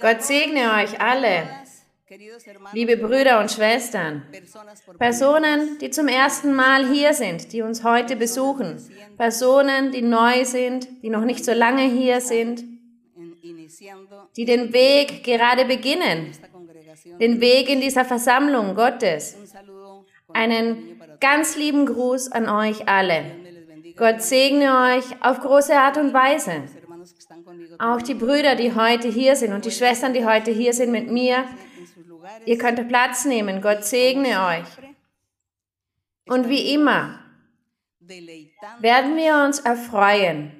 Gott segne euch alle, liebe Brüder und Schwestern, Personen, die zum ersten Mal hier sind, die uns heute besuchen, Personen, die neu sind, die noch nicht so lange hier sind, die den Weg gerade beginnen, den Weg in dieser Versammlung Gottes. Einen ganz lieben Gruß an euch alle. Gott segne euch auf große Art und Weise. Auch die Brüder, die heute hier sind und die Schwestern, die heute hier sind mit mir, ihr könnt Platz nehmen. Gott segne euch. Und wie immer werden wir uns erfreuen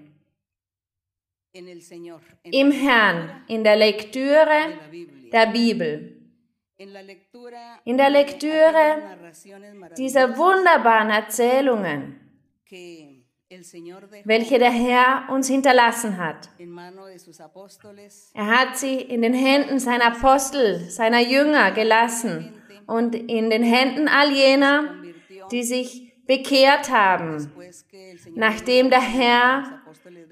im Herrn in der Lektüre der Bibel. In der Lektüre dieser wunderbaren Erzählungen, welche der Herr uns hinterlassen hat. Er hat sie in den Händen seiner Apostel, seiner Jünger gelassen und in den Händen all jener, die sich bekehrt haben, nachdem der Herr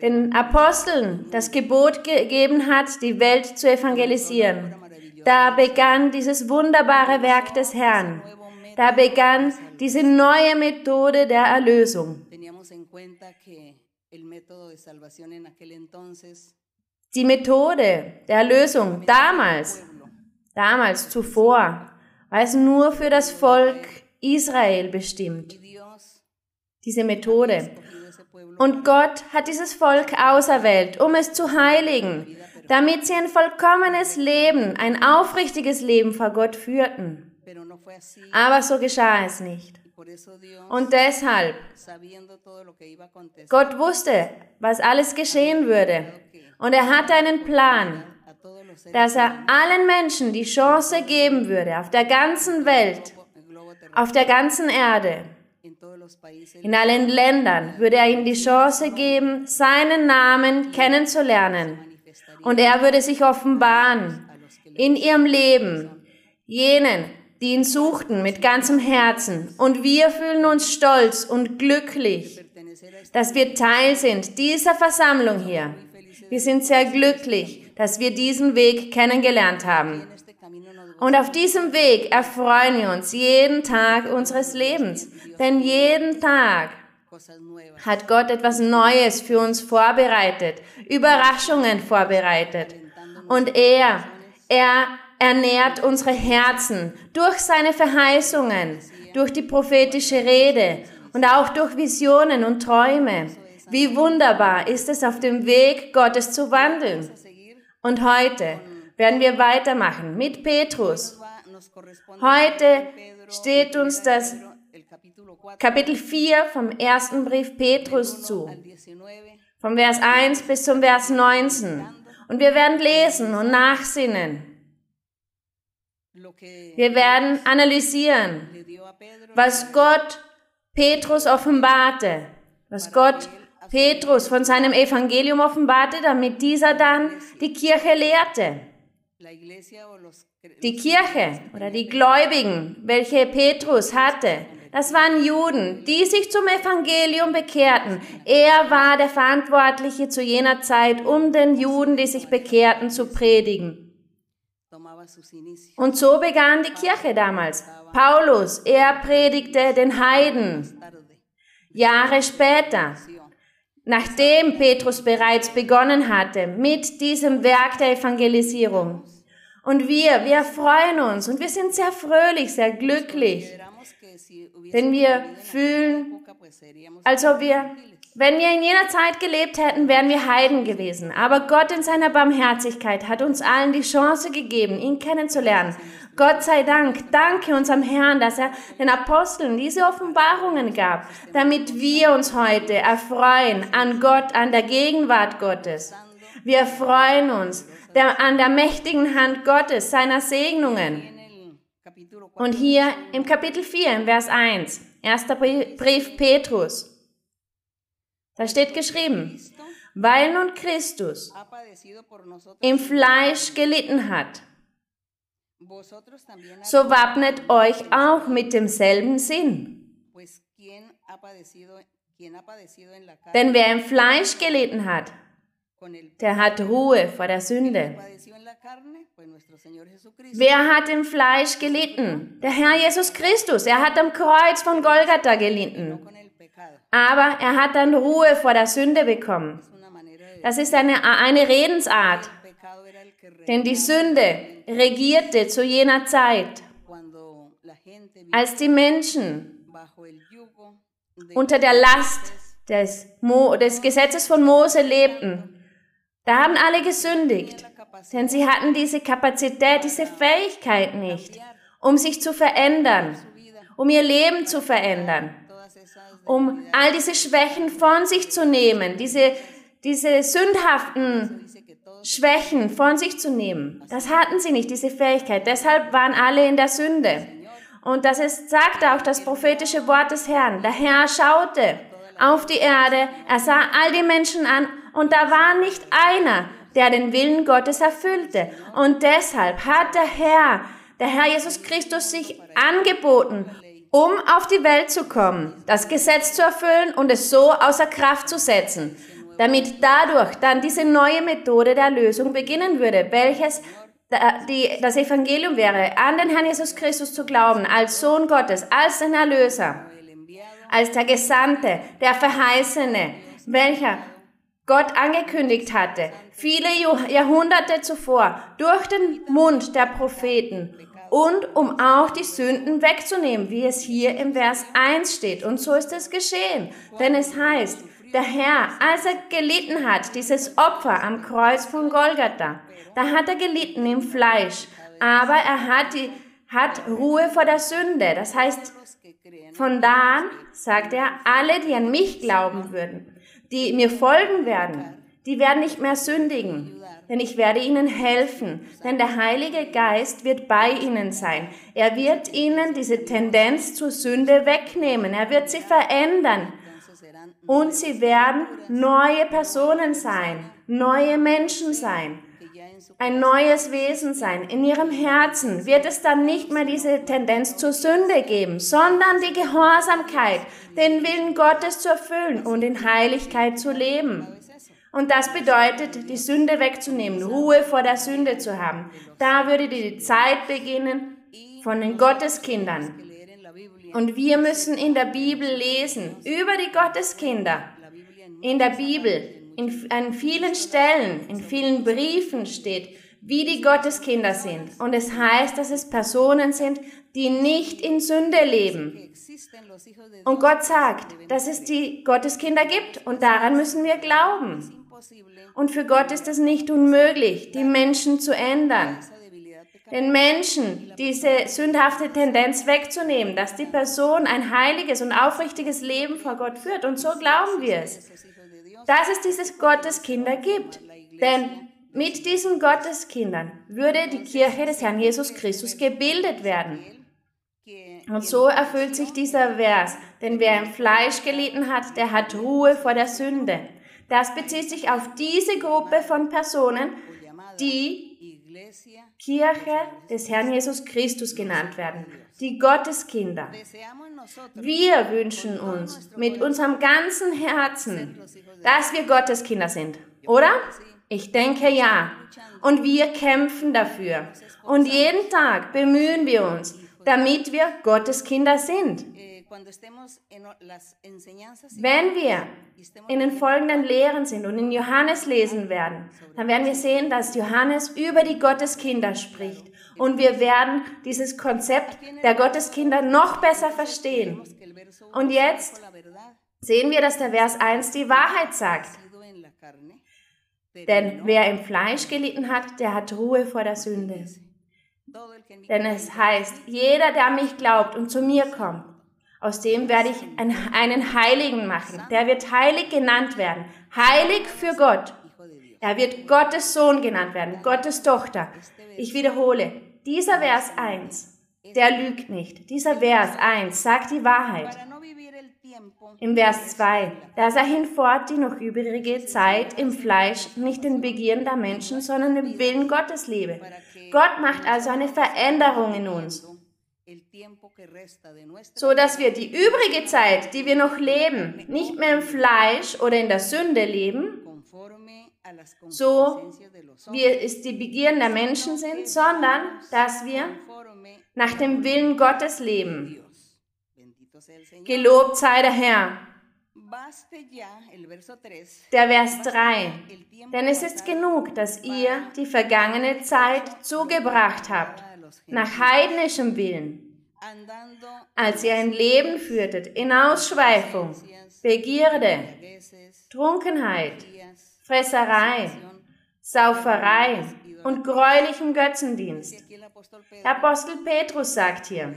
den Aposteln das Gebot gegeben hat, die Welt zu evangelisieren. Da begann dieses wunderbare Werk des Herrn. Da begann diese neue Methode der Erlösung. Die Methode der Erlösung damals, damals zuvor, war es nur für das Volk Israel bestimmt. Diese Methode. Und Gott hat dieses Volk auserwählt, um es zu heiligen, damit sie ein vollkommenes Leben, ein aufrichtiges Leben vor Gott führten. Aber so geschah es nicht. Und deshalb, Gott wusste, was alles geschehen würde. Und er hatte einen Plan, dass er allen Menschen die Chance geben würde, auf der ganzen Welt, auf der ganzen Erde, in allen Ländern würde er ihnen die Chance geben, seinen Namen kennenzulernen. Und er würde sich offenbaren in ihrem Leben, jenen, die ihn suchten mit ganzem Herzen. Und wir fühlen uns stolz und glücklich, dass wir Teil sind dieser Versammlung hier. Wir sind sehr glücklich, dass wir diesen Weg kennengelernt haben. Und auf diesem Weg erfreuen wir uns jeden Tag unseres Lebens. Denn jeden Tag hat Gott etwas Neues für uns vorbereitet, Überraschungen vorbereitet. Und er, er ernährt unsere Herzen durch seine Verheißungen, durch die prophetische Rede und auch durch Visionen und Träume. Wie wunderbar ist es, auf dem Weg Gottes zu wandeln. Und heute werden wir weitermachen mit Petrus. Heute steht uns das Kapitel 4 vom ersten Brief Petrus zu, vom Vers 1 bis zum Vers 19. Und wir werden lesen und nachsinnen. Wir werden analysieren, was Gott Petrus offenbarte, was Gott Petrus von seinem Evangelium offenbarte, damit dieser dann die Kirche lehrte. Die Kirche oder die Gläubigen, welche Petrus hatte, das waren Juden, die sich zum Evangelium bekehrten. Er war der Verantwortliche zu jener Zeit, um den Juden, die sich bekehrten, zu predigen. Und so begann die Kirche damals. Paulus, er predigte den Heiden. Jahre später, nachdem Petrus bereits begonnen hatte mit diesem Werk der Evangelisierung. Und wir, wir freuen uns und wir sind sehr fröhlich, sehr glücklich, denn wir fühlen, als ob wir, wenn wir in jener Zeit gelebt hätten, wären wir Heiden gewesen. Aber Gott in seiner Barmherzigkeit hat uns allen die Chance gegeben, ihn kennenzulernen. Gott sei Dank, danke unserem Herrn, dass er den Aposteln diese Offenbarungen gab, damit wir uns heute erfreuen an Gott, an der Gegenwart Gottes. Wir freuen uns der, an der mächtigen Hand Gottes, seiner Segnungen. Und hier im Kapitel 4, im Vers 1, erster Brief Petrus, da steht geschrieben, weil nun Christus im Fleisch gelitten hat, so wappnet euch auch mit demselben Sinn. Denn wer im Fleisch gelitten hat, der hat Ruhe vor der Sünde. Wer hat im Fleisch gelitten? Der Herr Jesus Christus. Er hat am Kreuz von Golgatha gelitten. Aber er hat dann Ruhe vor der Sünde bekommen. Das ist eine, eine Redensart. Denn die Sünde regierte zu jener Zeit, als die Menschen unter der Last des, Mo des Gesetzes von Mose lebten. Da haben alle gesündigt, denn sie hatten diese Kapazität, diese Fähigkeit nicht, um sich zu verändern, um ihr Leben zu verändern, um all diese Schwächen von sich zu nehmen, diese, diese sündhaften Schwächen von sich zu nehmen. Das hatten sie nicht, diese Fähigkeit. Deshalb waren alle in der Sünde. Und das ist, sagt auch das prophetische Wort des Herrn. Der Herr schaute auf die Erde, er sah all die Menschen an und da war nicht einer, der den Willen Gottes erfüllte. Und deshalb hat der Herr, der Herr Jesus Christus sich angeboten, um auf die Welt zu kommen, das Gesetz zu erfüllen und es so außer Kraft zu setzen, damit dadurch dann diese neue Methode der Lösung beginnen würde, welches das Evangelium wäre, an den Herrn Jesus Christus zu glauben, als Sohn Gottes, als den Erlöser, als der Gesandte, der Verheißene, welcher Gott angekündigt hatte, viele Jahrhunderte zuvor, durch den Mund der Propheten und um auch die Sünden wegzunehmen, wie es hier im Vers 1 steht. Und so ist es geschehen, denn es heißt, der Herr, als er gelitten hat, dieses Opfer am Kreuz von Golgatha, da hat er gelitten im Fleisch, aber er hat, die, hat Ruhe vor der Sünde. Das heißt, von da an, sagt er, alle, die an mich glauben würden, die mir folgen werden, die werden nicht mehr sündigen, denn ich werde ihnen helfen, denn der Heilige Geist wird bei ihnen sein. Er wird ihnen diese Tendenz zur Sünde wegnehmen, er wird sie verändern und sie werden neue Personen sein, neue Menschen sein ein neues Wesen sein. In ihrem Herzen wird es dann nicht mehr diese Tendenz zur Sünde geben, sondern die Gehorsamkeit, den Willen Gottes zu erfüllen und in Heiligkeit zu leben. Und das bedeutet, die Sünde wegzunehmen, Ruhe vor der Sünde zu haben. Da würde die Zeit beginnen von den Gotteskindern. Und wir müssen in der Bibel lesen über die Gotteskinder. In der Bibel in, an vielen Stellen, in vielen Briefen steht, wie die Gotteskinder sind. Und es heißt, dass es Personen sind, die nicht in Sünde leben. Und Gott sagt, dass es die Gotteskinder gibt und daran müssen wir glauben. Und für Gott ist es nicht unmöglich, die Menschen zu ändern. Den Menschen diese sündhafte Tendenz wegzunehmen, dass die Person ein heiliges und aufrichtiges Leben vor Gott führt. Und so glauben wir es dass es dieses Gotteskinder gibt. Denn mit diesen Gotteskindern würde die Kirche des Herrn Jesus Christus gebildet werden. Und so erfüllt sich dieser Vers, denn wer im Fleisch gelitten hat, der hat Ruhe vor der Sünde. Das bezieht sich auf diese Gruppe von Personen, die Kirche des Herrn Jesus Christus genannt werden, die Gotteskinder. Wir wünschen uns mit unserem ganzen Herzen, dass wir Gotteskinder sind, oder? Ich denke ja. Und wir kämpfen dafür. Und jeden Tag bemühen wir uns, damit wir Gotteskinder sind. Wenn wir in den folgenden Lehren sind und in Johannes lesen werden, dann werden wir sehen, dass Johannes über die Gotteskinder spricht. Und wir werden dieses Konzept der Gotteskinder noch besser verstehen. Und jetzt sehen wir, dass der Vers 1 die Wahrheit sagt. Denn wer im Fleisch gelitten hat, der hat Ruhe vor der Sünde. Denn es heißt, jeder, der an mich glaubt und zu mir kommt, aus dem werde ich einen Heiligen machen. Der wird heilig genannt werden. Heilig für Gott. Er wird Gottes Sohn genannt werden, Gottes Tochter. Ich wiederhole, dieser Vers 1, der lügt nicht. Dieser Vers 1 sagt die Wahrheit. Im Vers 2, da sei hinfort die noch übrige Zeit im Fleisch nicht den Begierden der Menschen, sondern dem Willen Gottes lebe. Gott macht also eine Veränderung in uns so dass wir die übrige Zeit, die wir noch leben, nicht mehr im Fleisch oder in der Sünde leben, so wie es die Begierden der Menschen sind, sondern dass wir nach dem Willen Gottes leben. Gelobt sei der Herr. Der Vers 3. Denn es ist genug, dass ihr die vergangene Zeit zugebracht habt, nach heidnischem Willen, als ihr ein Leben führtet in Ausschweifung, Begierde, Trunkenheit, Fresserei, Sauferei und gräulichem Götzendienst. Der Apostel Petrus sagt hier,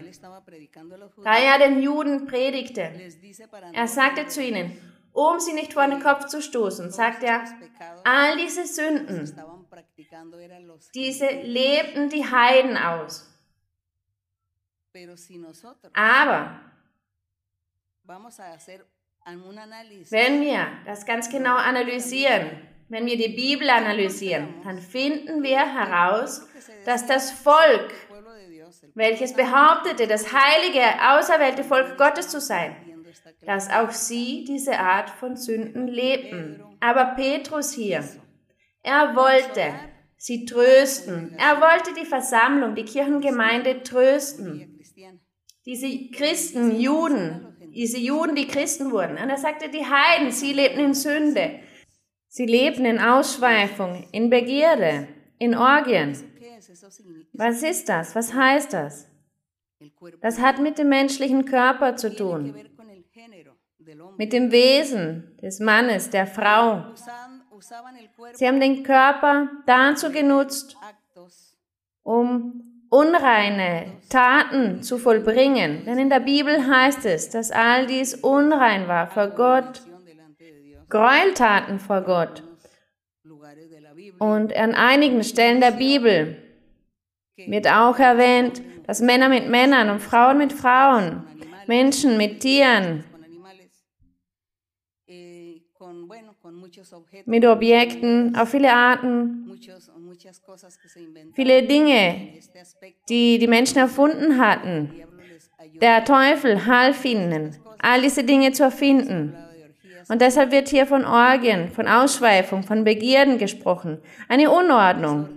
da er den Juden predigte, er sagte zu ihnen, um sie nicht vor den Kopf zu stoßen, sagt er, all diese Sünden, diese lebten die Heiden aus. Aber wenn wir das ganz genau analysieren, wenn wir die Bibel analysieren, dann finden wir heraus, dass das Volk, welches behauptete, das heilige, auserwählte Volk Gottes zu sein, dass auch sie diese Art von Sünden lebten. Aber Petrus hier, er wollte sie trösten. Er wollte die Versammlung, die Kirchengemeinde trösten. Diese Christen, Juden, diese Juden, die Christen wurden. Und er sagte, die Heiden, sie lebten in Sünde. Sie lebten in Ausschweifung, in Begierde, in Orgien. Was ist das? Was heißt das? Das hat mit dem menschlichen Körper zu tun, mit dem Wesen des Mannes, der Frau. Sie haben den Körper dazu genutzt, um unreine Taten zu vollbringen. Denn in der Bibel heißt es, dass all dies unrein war vor Gott. Gräueltaten vor Gott. Und an einigen Stellen der Bibel wird auch erwähnt, dass Männer mit Männern und Frauen mit Frauen, Menschen mit Tieren, mit Objekten auf viele Arten, viele Dinge, die die Menschen erfunden hatten. Der Teufel half ihnen, all diese Dinge zu erfinden. Und deshalb wird hier von Orgien, von Ausschweifung, von Begierden gesprochen. Eine Unordnung.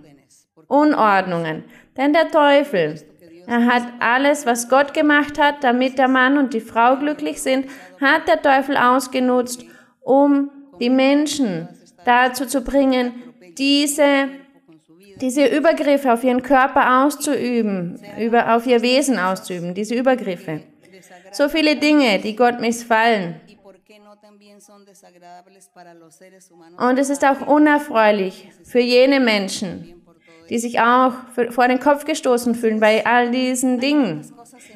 Unordnungen. Denn der Teufel, er hat alles, was Gott gemacht hat, damit der Mann und die Frau glücklich sind, hat der Teufel ausgenutzt, um die Menschen dazu zu bringen, diese, diese Übergriffe auf ihren Körper auszuüben, über, auf ihr Wesen auszuüben, diese Übergriffe. So viele Dinge, die Gott missfallen. Und es ist auch unerfreulich für jene Menschen, die sich auch vor den Kopf gestoßen fühlen bei all diesen Dingen.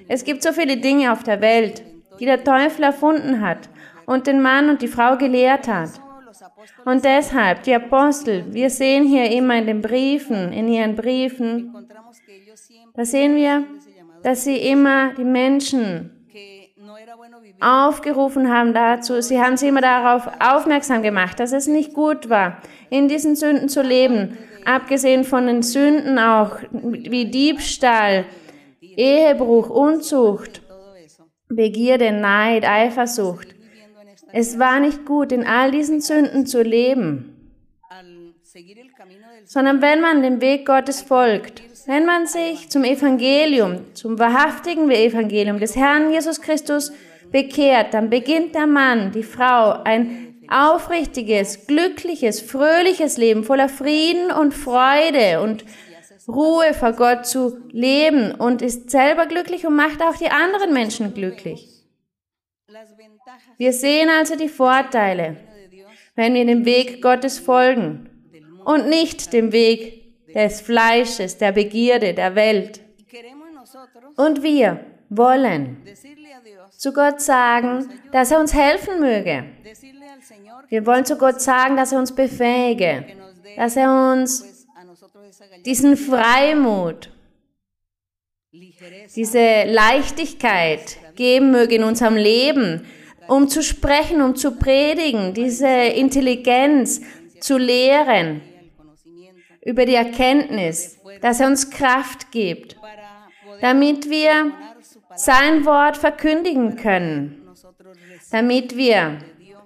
Es gibt so viele Dinge auf der Welt, die der Teufel erfunden hat und den Mann und die Frau gelehrt hat. Und deshalb, die Apostel, wir sehen hier immer in den Briefen, in ihren Briefen, da sehen wir, dass sie immer die Menschen aufgerufen haben dazu, sie haben sie immer darauf aufmerksam gemacht, dass es nicht gut war, in diesen Sünden zu leben, abgesehen von den Sünden auch wie Diebstahl, Ehebruch, Unzucht, Begierde, Neid, Eifersucht. Es war nicht gut, in all diesen Sünden zu leben, sondern wenn man dem Weg Gottes folgt, wenn man sich zum Evangelium, zum wahrhaftigen Evangelium des Herrn Jesus Christus bekehrt, dann beginnt der Mann, die Frau, ein aufrichtiges, glückliches, fröhliches Leben voller Frieden und Freude und Ruhe vor Gott zu leben und ist selber glücklich und macht auch die anderen Menschen glücklich. Wir sehen also die Vorteile, wenn wir dem Weg Gottes folgen und nicht dem Weg des Fleisches, der Begierde, der Welt. Und wir wollen zu Gott sagen, dass er uns helfen möge. Wir wollen zu Gott sagen, dass er uns befähige, dass er uns diesen Freimut, diese Leichtigkeit geben möge in unserem Leben, um zu sprechen, um zu predigen, diese Intelligenz zu lehren über die Erkenntnis, dass er uns Kraft gibt, damit wir sein Wort verkündigen können, damit wir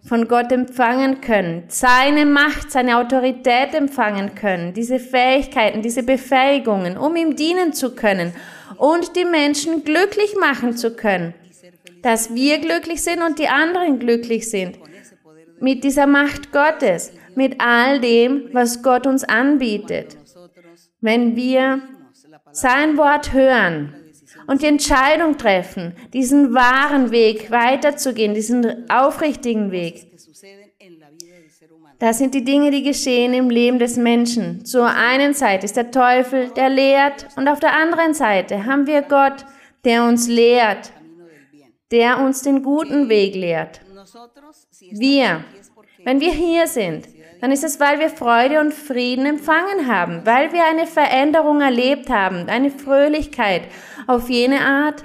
von Gott empfangen können, seine Macht, seine Autorität empfangen können, diese Fähigkeiten, diese Befähigungen, um ihm dienen zu können und die Menschen glücklich machen zu können, dass wir glücklich sind und die anderen glücklich sind. Mit dieser Macht Gottes, mit all dem, was Gott uns anbietet. Wenn wir sein Wort hören und die Entscheidung treffen, diesen wahren Weg weiterzugehen, diesen aufrichtigen Weg. Das sind die Dinge, die geschehen im Leben des Menschen. Zur einen Seite ist der Teufel, der lehrt, und auf der anderen Seite haben wir Gott, der uns lehrt, der uns den guten Weg lehrt. Wir, wenn wir hier sind, dann ist es, weil wir Freude und Frieden empfangen haben, weil wir eine Veränderung erlebt haben, eine Fröhlichkeit auf jene Art,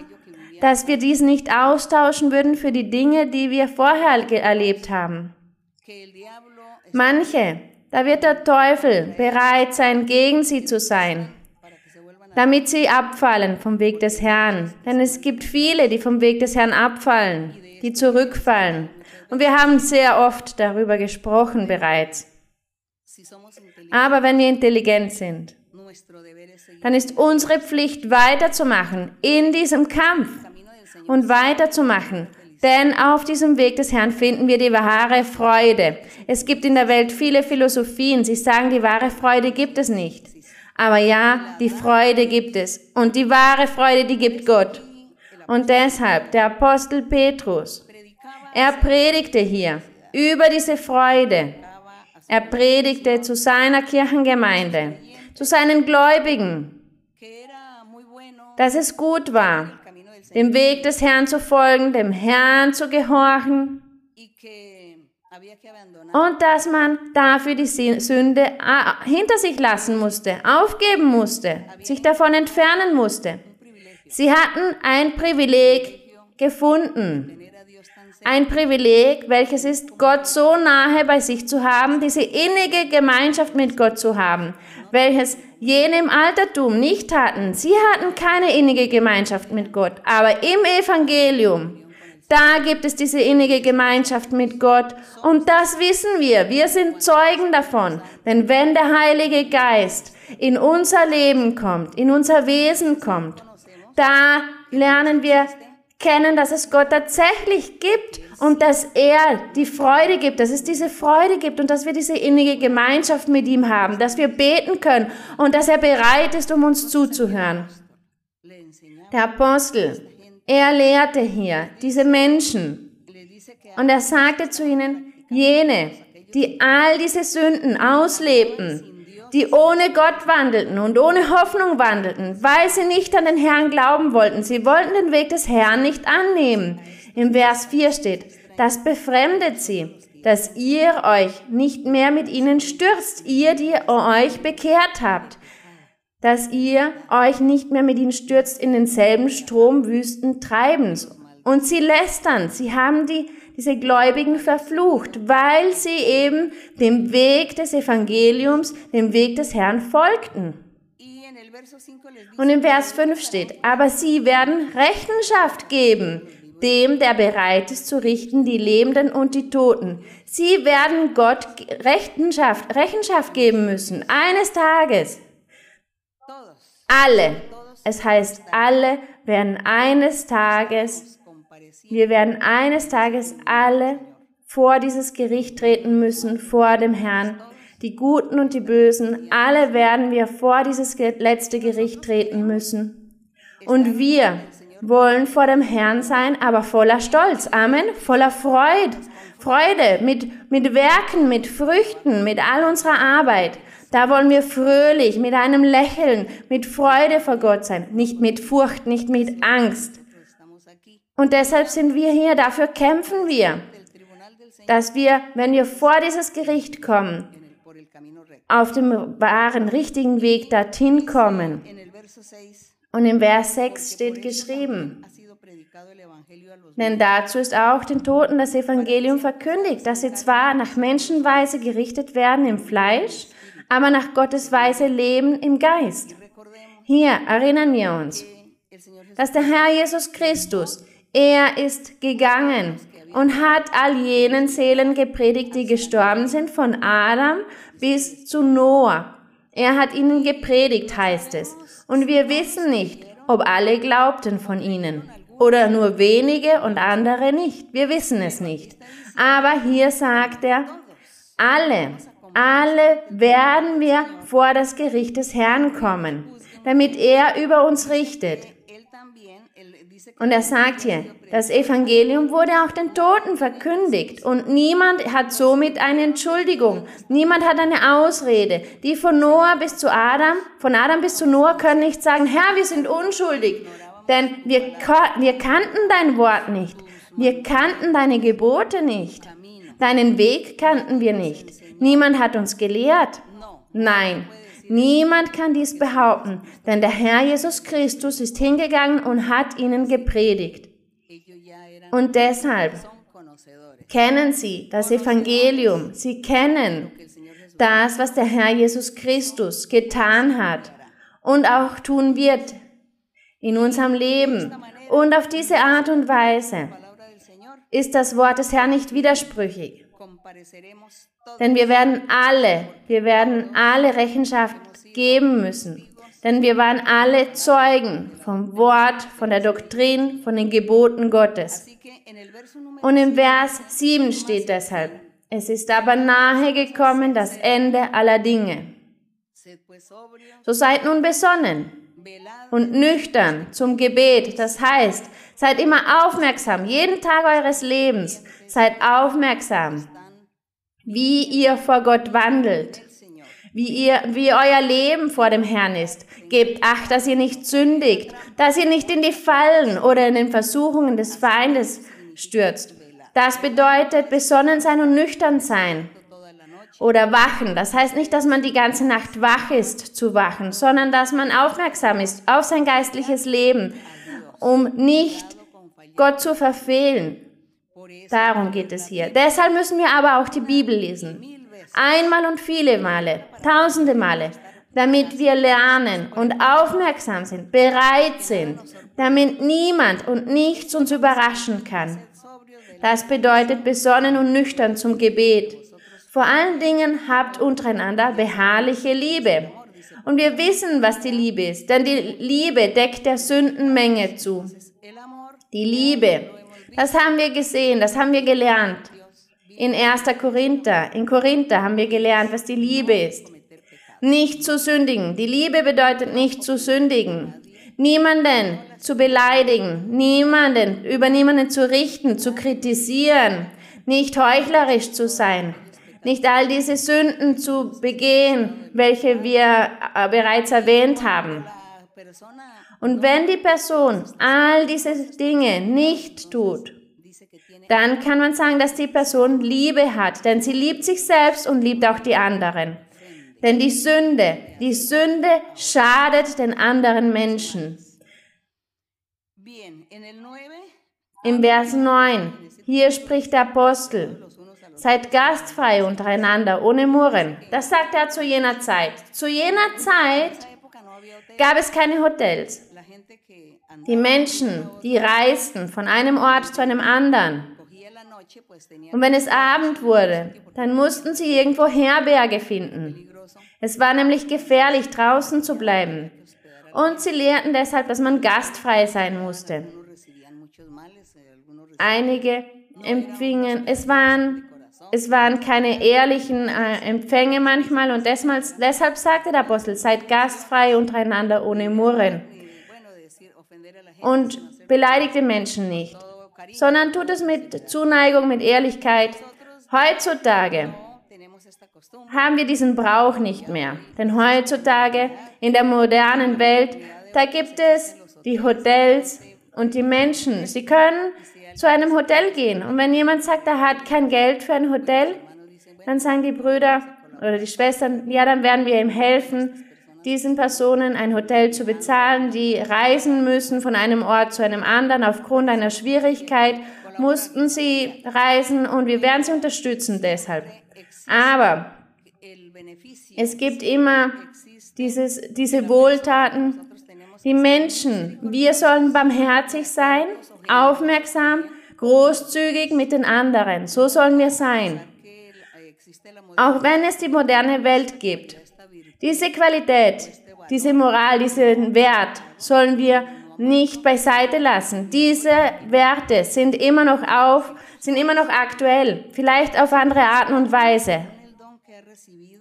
dass wir dies nicht austauschen würden für die Dinge, die wir vorher erlebt haben. Manche, da wird der Teufel bereit sein, gegen sie zu sein, damit sie abfallen vom Weg des Herrn. Denn es gibt viele, die vom Weg des Herrn abfallen, die zurückfallen. Und wir haben sehr oft darüber gesprochen bereits. Aber wenn wir intelligent sind, dann ist unsere Pflicht weiterzumachen in diesem Kampf und weiterzumachen. Denn auf diesem Weg des Herrn finden wir die wahre Freude. Es gibt in der Welt viele Philosophien. Sie sagen, die wahre Freude gibt es nicht. Aber ja, die Freude gibt es. Und die wahre Freude, die gibt Gott. Und deshalb, der Apostel Petrus, er predigte hier über diese Freude. Er predigte zu seiner Kirchengemeinde, zu seinen Gläubigen, dass es gut war, dem Weg des Herrn zu folgen, dem Herrn zu gehorchen und dass man dafür die Sünde hinter sich lassen musste, aufgeben musste, sich davon entfernen musste. Sie hatten ein Privileg gefunden. Ein Privileg, welches ist, Gott so nahe bei sich zu haben, diese innige Gemeinschaft mit Gott zu haben, welches jene im Altertum nicht hatten. Sie hatten keine innige Gemeinschaft mit Gott, aber im Evangelium, da gibt es diese innige Gemeinschaft mit Gott und das wissen wir. Wir sind Zeugen davon. Denn wenn der Heilige Geist in unser Leben kommt, in unser Wesen kommt, da lernen wir kennen, dass es Gott tatsächlich gibt und dass er die Freude gibt, dass es diese Freude gibt und dass wir diese innige Gemeinschaft mit ihm haben, dass wir beten können und dass er bereit ist, um uns zuzuhören. Der Apostel, er lehrte hier diese Menschen und er sagte zu ihnen, jene, die all diese Sünden auslebten, die ohne Gott wandelten und ohne Hoffnung wandelten, weil sie nicht an den Herrn glauben wollten. Sie wollten den Weg des Herrn nicht annehmen. Im Vers 4 steht, das befremdet sie, dass ihr euch nicht mehr mit ihnen stürzt, ihr, die euch bekehrt habt, dass ihr euch nicht mehr mit ihnen stürzt in denselben Stromwüsten Treibens. Und sie lästern, sie haben die diese Gläubigen verflucht, weil sie eben dem Weg des Evangeliums, dem Weg des Herrn folgten. Und im Vers 5 steht, aber sie werden Rechenschaft geben, dem, der bereit ist zu richten, die Lebenden und die Toten. Sie werden Gott Rechenschaft, Rechenschaft geben müssen, eines Tages. Alle, es heißt, alle werden eines Tages wir werden eines Tages alle vor dieses Gericht treten müssen, vor dem Herrn. Die Guten und die Bösen, alle werden wir vor dieses letzte Gericht treten müssen. Und wir wollen vor dem Herrn sein, aber voller Stolz. Amen. Voller Freude. Freude mit, mit Werken, mit Früchten, mit all unserer Arbeit. Da wollen wir fröhlich, mit einem Lächeln, mit Freude vor Gott sein. Nicht mit Furcht, nicht mit Angst. Und deshalb sind wir hier, dafür kämpfen wir, dass wir, wenn wir vor dieses Gericht kommen, auf dem wahren, richtigen Weg dorthin kommen. Und im Vers 6 steht geschrieben, denn dazu ist auch den Toten das Evangelium verkündigt, dass sie zwar nach Menschenweise gerichtet werden im Fleisch, aber nach Gottes Weise leben im Geist. Hier erinnern wir uns, dass der Herr Jesus Christus er ist gegangen und hat all jenen Seelen gepredigt, die gestorben sind, von Adam bis zu Noah. Er hat ihnen gepredigt, heißt es. Und wir wissen nicht, ob alle glaubten von ihnen oder nur wenige und andere nicht. Wir wissen es nicht. Aber hier sagt er, alle, alle werden wir vor das Gericht des Herrn kommen, damit er über uns richtet. Und er sagt hier, das Evangelium wurde auch den Toten verkündigt und niemand hat somit eine Entschuldigung. Niemand hat eine Ausrede. Die von Noah bis zu Adam, von Adam bis zu Noah können nicht sagen, Herr, wir sind unschuldig, denn wir, wir kannten dein Wort nicht. Wir kannten deine Gebote nicht. Deinen Weg kannten wir nicht. Niemand hat uns gelehrt. Nein, Niemand kann dies behaupten, denn der Herr Jesus Christus ist hingegangen und hat ihnen gepredigt. Und deshalb kennen sie das Evangelium, sie kennen das, was der Herr Jesus Christus getan hat und auch tun wird in unserem Leben. Und auf diese Art und Weise ist das Wort des Herrn nicht widersprüchig. Denn wir werden alle, wir werden alle Rechenschaft geben müssen. Denn wir waren alle Zeugen vom Wort, von der Doktrin, von den Geboten Gottes. Und im Vers 7 steht deshalb, es ist aber nahe gekommen das Ende aller Dinge. So seid nun besonnen und nüchtern zum Gebet. Das heißt, seid immer aufmerksam, jeden Tag eures Lebens. Seid aufmerksam wie ihr vor Gott wandelt, wie ihr, wie euer Leben vor dem Herrn ist. Gebt acht, dass ihr nicht sündigt, dass ihr nicht in die Fallen oder in den Versuchungen des Feindes stürzt. Das bedeutet besonnen sein und nüchtern sein. Oder wachen. Das heißt nicht, dass man die ganze Nacht wach ist zu wachen, sondern dass man aufmerksam ist auf sein geistliches Leben, um nicht Gott zu verfehlen, Darum geht es hier. Deshalb müssen wir aber auch die Bibel lesen. Einmal und viele Male, tausende Male, damit wir lernen und aufmerksam sind, bereit sind, damit niemand und nichts uns überraschen kann. Das bedeutet besonnen und nüchtern zum Gebet. Vor allen Dingen habt untereinander beharrliche Liebe. Und wir wissen, was die Liebe ist, denn die Liebe deckt der Sündenmenge zu. Die Liebe das haben wir gesehen, das haben wir gelernt. In 1. Korinther, in Korinther haben wir gelernt, was die Liebe ist. Nicht zu sündigen. Die Liebe bedeutet nicht zu sündigen. Niemanden zu beleidigen, niemanden, über niemanden zu richten, zu kritisieren, nicht heuchlerisch zu sein, nicht all diese Sünden zu begehen, welche wir äh, bereits erwähnt haben. Und wenn die Person all diese Dinge nicht tut, dann kann man sagen, dass die Person Liebe hat, denn sie liebt sich selbst und liebt auch die anderen. Denn die Sünde, die Sünde schadet den anderen Menschen. Im Vers 9, hier spricht der Apostel, seid gastfrei untereinander, ohne Murren. Das sagt er zu jener Zeit. Zu jener Zeit gab es keine Hotels. Die Menschen, die reisten von einem Ort zu einem anderen. Und wenn es Abend wurde, dann mussten sie irgendwo Herberge finden. Es war nämlich gefährlich, draußen zu bleiben. Und sie lehrten deshalb, dass man gastfrei sein musste. Einige empfingen, es waren, es waren keine ehrlichen äh, Empfänge manchmal und deshalb, deshalb sagte der Apostel, seid gastfrei untereinander ohne Murren und beleidigt den Menschen nicht, sondern tut es mit Zuneigung, mit Ehrlichkeit. Heutzutage haben wir diesen Brauch nicht mehr, denn heutzutage in der modernen Welt, da gibt es die Hotels und die Menschen. Sie können zu einem Hotel gehen und wenn jemand sagt, er hat kein Geld für ein Hotel, dann sagen die Brüder oder die Schwestern, ja, dann werden wir ihm helfen diesen Personen ein Hotel zu bezahlen, die reisen müssen von einem Ort zu einem anderen. Aufgrund einer Schwierigkeit mussten sie reisen und wir werden sie unterstützen deshalb. Aber es gibt immer dieses, diese Wohltaten. Die Menschen, wir sollen barmherzig sein, aufmerksam, großzügig mit den anderen. So sollen wir sein. Auch wenn es die moderne Welt gibt. Diese Qualität, diese Moral, diesen Wert sollen wir nicht beiseite lassen. Diese Werte sind immer noch auf, sind immer noch aktuell, vielleicht auf andere Arten und Weise.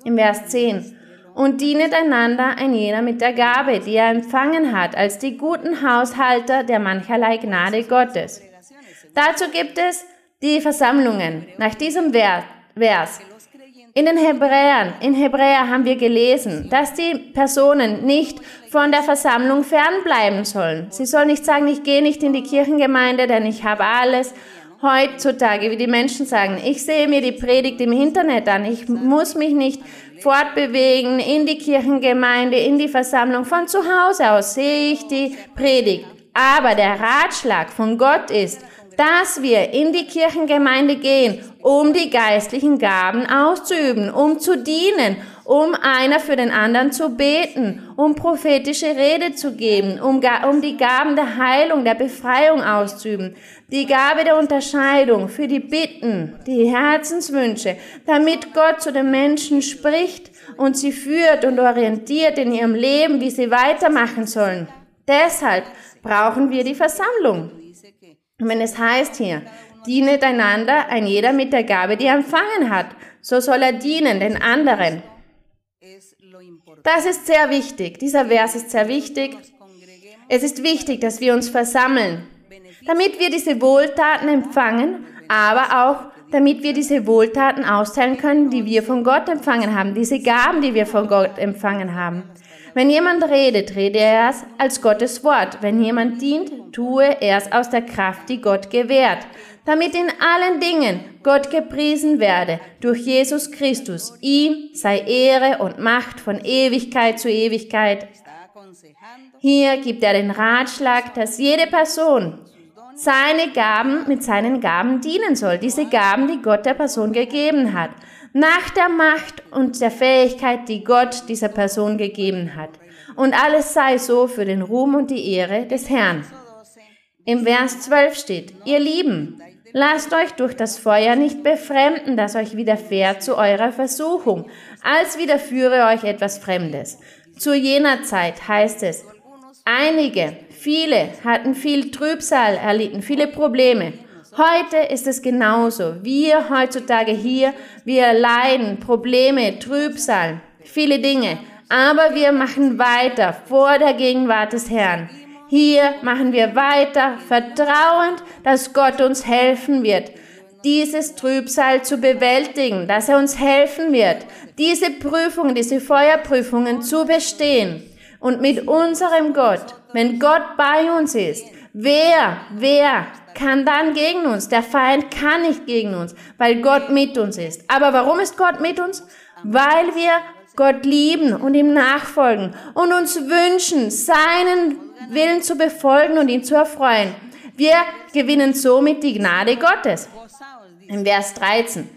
Im Vers 10. Und dienet einander ein jeder mit der Gabe, die er empfangen hat, als die guten Haushalter der mancherlei Gnade Gottes. Dazu gibt es die Versammlungen nach diesem Vers. In den Hebräern, in Hebräer haben wir gelesen, dass die Personen nicht von der Versammlung fernbleiben sollen. Sie sollen nicht sagen, ich gehe nicht in die Kirchengemeinde, denn ich habe alles. Heutzutage, wie die Menschen sagen, ich sehe mir die Predigt im Internet an, ich muss mich nicht fortbewegen in die Kirchengemeinde, in die Versammlung. Von zu Hause aus sehe ich die Predigt. Aber der Ratschlag von Gott ist, dass wir in die Kirchengemeinde gehen, um die geistlichen Gaben auszuüben, um zu dienen, um einer für den anderen zu beten, um prophetische Rede zu geben, um, um die Gaben der Heilung, der Befreiung auszuüben, die Gabe der Unterscheidung für die Bitten, die Herzenswünsche, damit Gott zu den Menschen spricht und sie führt und orientiert in ihrem Leben, wie sie weitermachen sollen. Deshalb brauchen wir die Versammlung. Und wenn es heißt hier, dienet einander, ein jeder mit der Gabe, die er empfangen hat, so soll er dienen den anderen. Das ist sehr wichtig. Dieser Vers ist sehr wichtig. Es ist wichtig, dass wir uns versammeln, damit wir diese Wohltaten empfangen, aber auch damit wir diese Wohltaten austeilen können, die wir von Gott empfangen haben, diese Gaben, die wir von Gott empfangen haben. Wenn jemand redet, rede er es als Gottes Wort. Wenn jemand dient, tue er es aus der Kraft, die Gott gewährt, damit in allen Dingen Gott gepriesen werde durch Jesus Christus. Ihm sei Ehre und Macht von Ewigkeit zu Ewigkeit. Hier gibt er den Ratschlag, dass jede Person seine Gaben mit seinen Gaben dienen soll, diese Gaben, die Gott der Person gegeben hat nach der Macht und der Fähigkeit, die Gott dieser Person gegeben hat. Und alles sei so für den Ruhm und die Ehre des Herrn. Im Vers 12 steht, ihr Lieben, lasst euch durch das Feuer nicht befremden, das euch widerfährt zu eurer Versuchung, als widerführe euch etwas Fremdes. Zu jener Zeit heißt es, einige, viele hatten viel Trübsal erlitten, viele Probleme. Heute ist es genauso. Wir heutzutage hier, wir leiden Probleme, Trübsal, viele Dinge. Aber wir machen weiter vor der Gegenwart des Herrn. Hier machen wir weiter, vertrauend, dass Gott uns helfen wird, dieses Trübsal zu bewältigen, dass er uns helfen wird, diese Prüfungen, diese Feuerprüfungen zu bestehen. Und mit unserem Gott, wenn Gott bei uns ist, wer, wer kann dann gegen uns. Der Feind kann nicht gegen uns, weil Gott mit uns ist. Aber warum ist Gott mit uns? Weil wir Gott lieben und ihm nachfolgen und uns wünschen, seinen Willen zu befolgen und ihn zu erfreuen. Wir gewinnen somit die Gnade Gottes. Im Vers 13.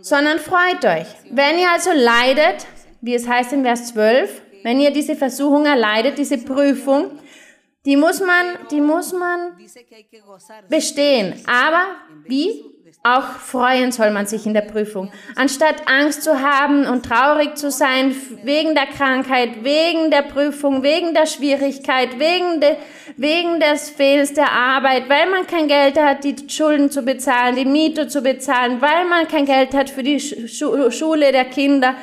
Sondern freut euch. Wenn ihr also leidet, wie es heißt im Vers 12, wenn ihr diese Versuchung erleidet, diese Prüfung, die muss man, die muss man bestehen. Aber wie? Auch freuen soll man sich in der Prüfung. Anstatt Angst zu haben und traurig zu sein wegen der Krankheit, wegen der Prüfung, wegen der Schwierigkeit, wegen, de, wegen des Fehlens der Arbeit, weil man kein Geld hat, die Schulden zu bezahlen, die Miete zu bezahlen, weil man kein Geld hat für die Schule der Kinder,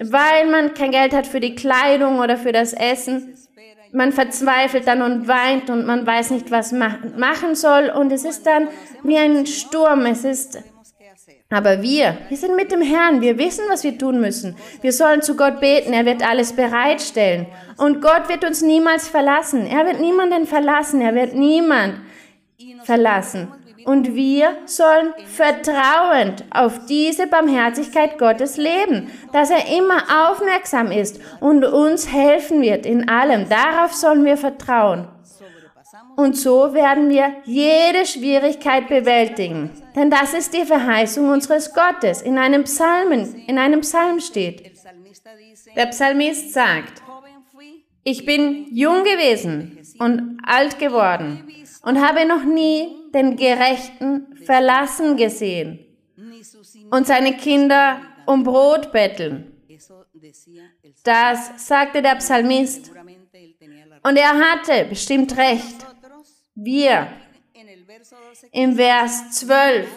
weil man kein Geld hat für die Kleidung oder für das Essen man verzweifelt dann und weint und man weiß nicht, was machen soll und es ist dann wie ein Sturm. Es ist aber wir, wir sind mit dem Herrn, wir wissen, was wir tun müssen. Wir sollen zu Gott beten, er wird alles bereitstellen. Und Gott wird uns niemals verlassen. Er wird niemanden verlassen, er wird niemand verlassen. Und wir sollen vertrauend auf diese Barmherzigkeit Gottes leben, dass er immer aufmerksam ist und uns helfen wird in allem. Darauf sollen wir vertrauen. Und so werden wir jede Schwierigkeit bewältigen. Denn das ist die Verheißung unseres Gottes. In einem Psalmen, in einem Psalm steht. Der Psalmist sagt, ich bin jung gewesen und alt geworden und habe noch nie den Gerechten verlassen gesehen und seine Kinder um Brot betteln. Das sagte der Psalmist. Und er hatte bestimmt recht. Wir im Vers 12,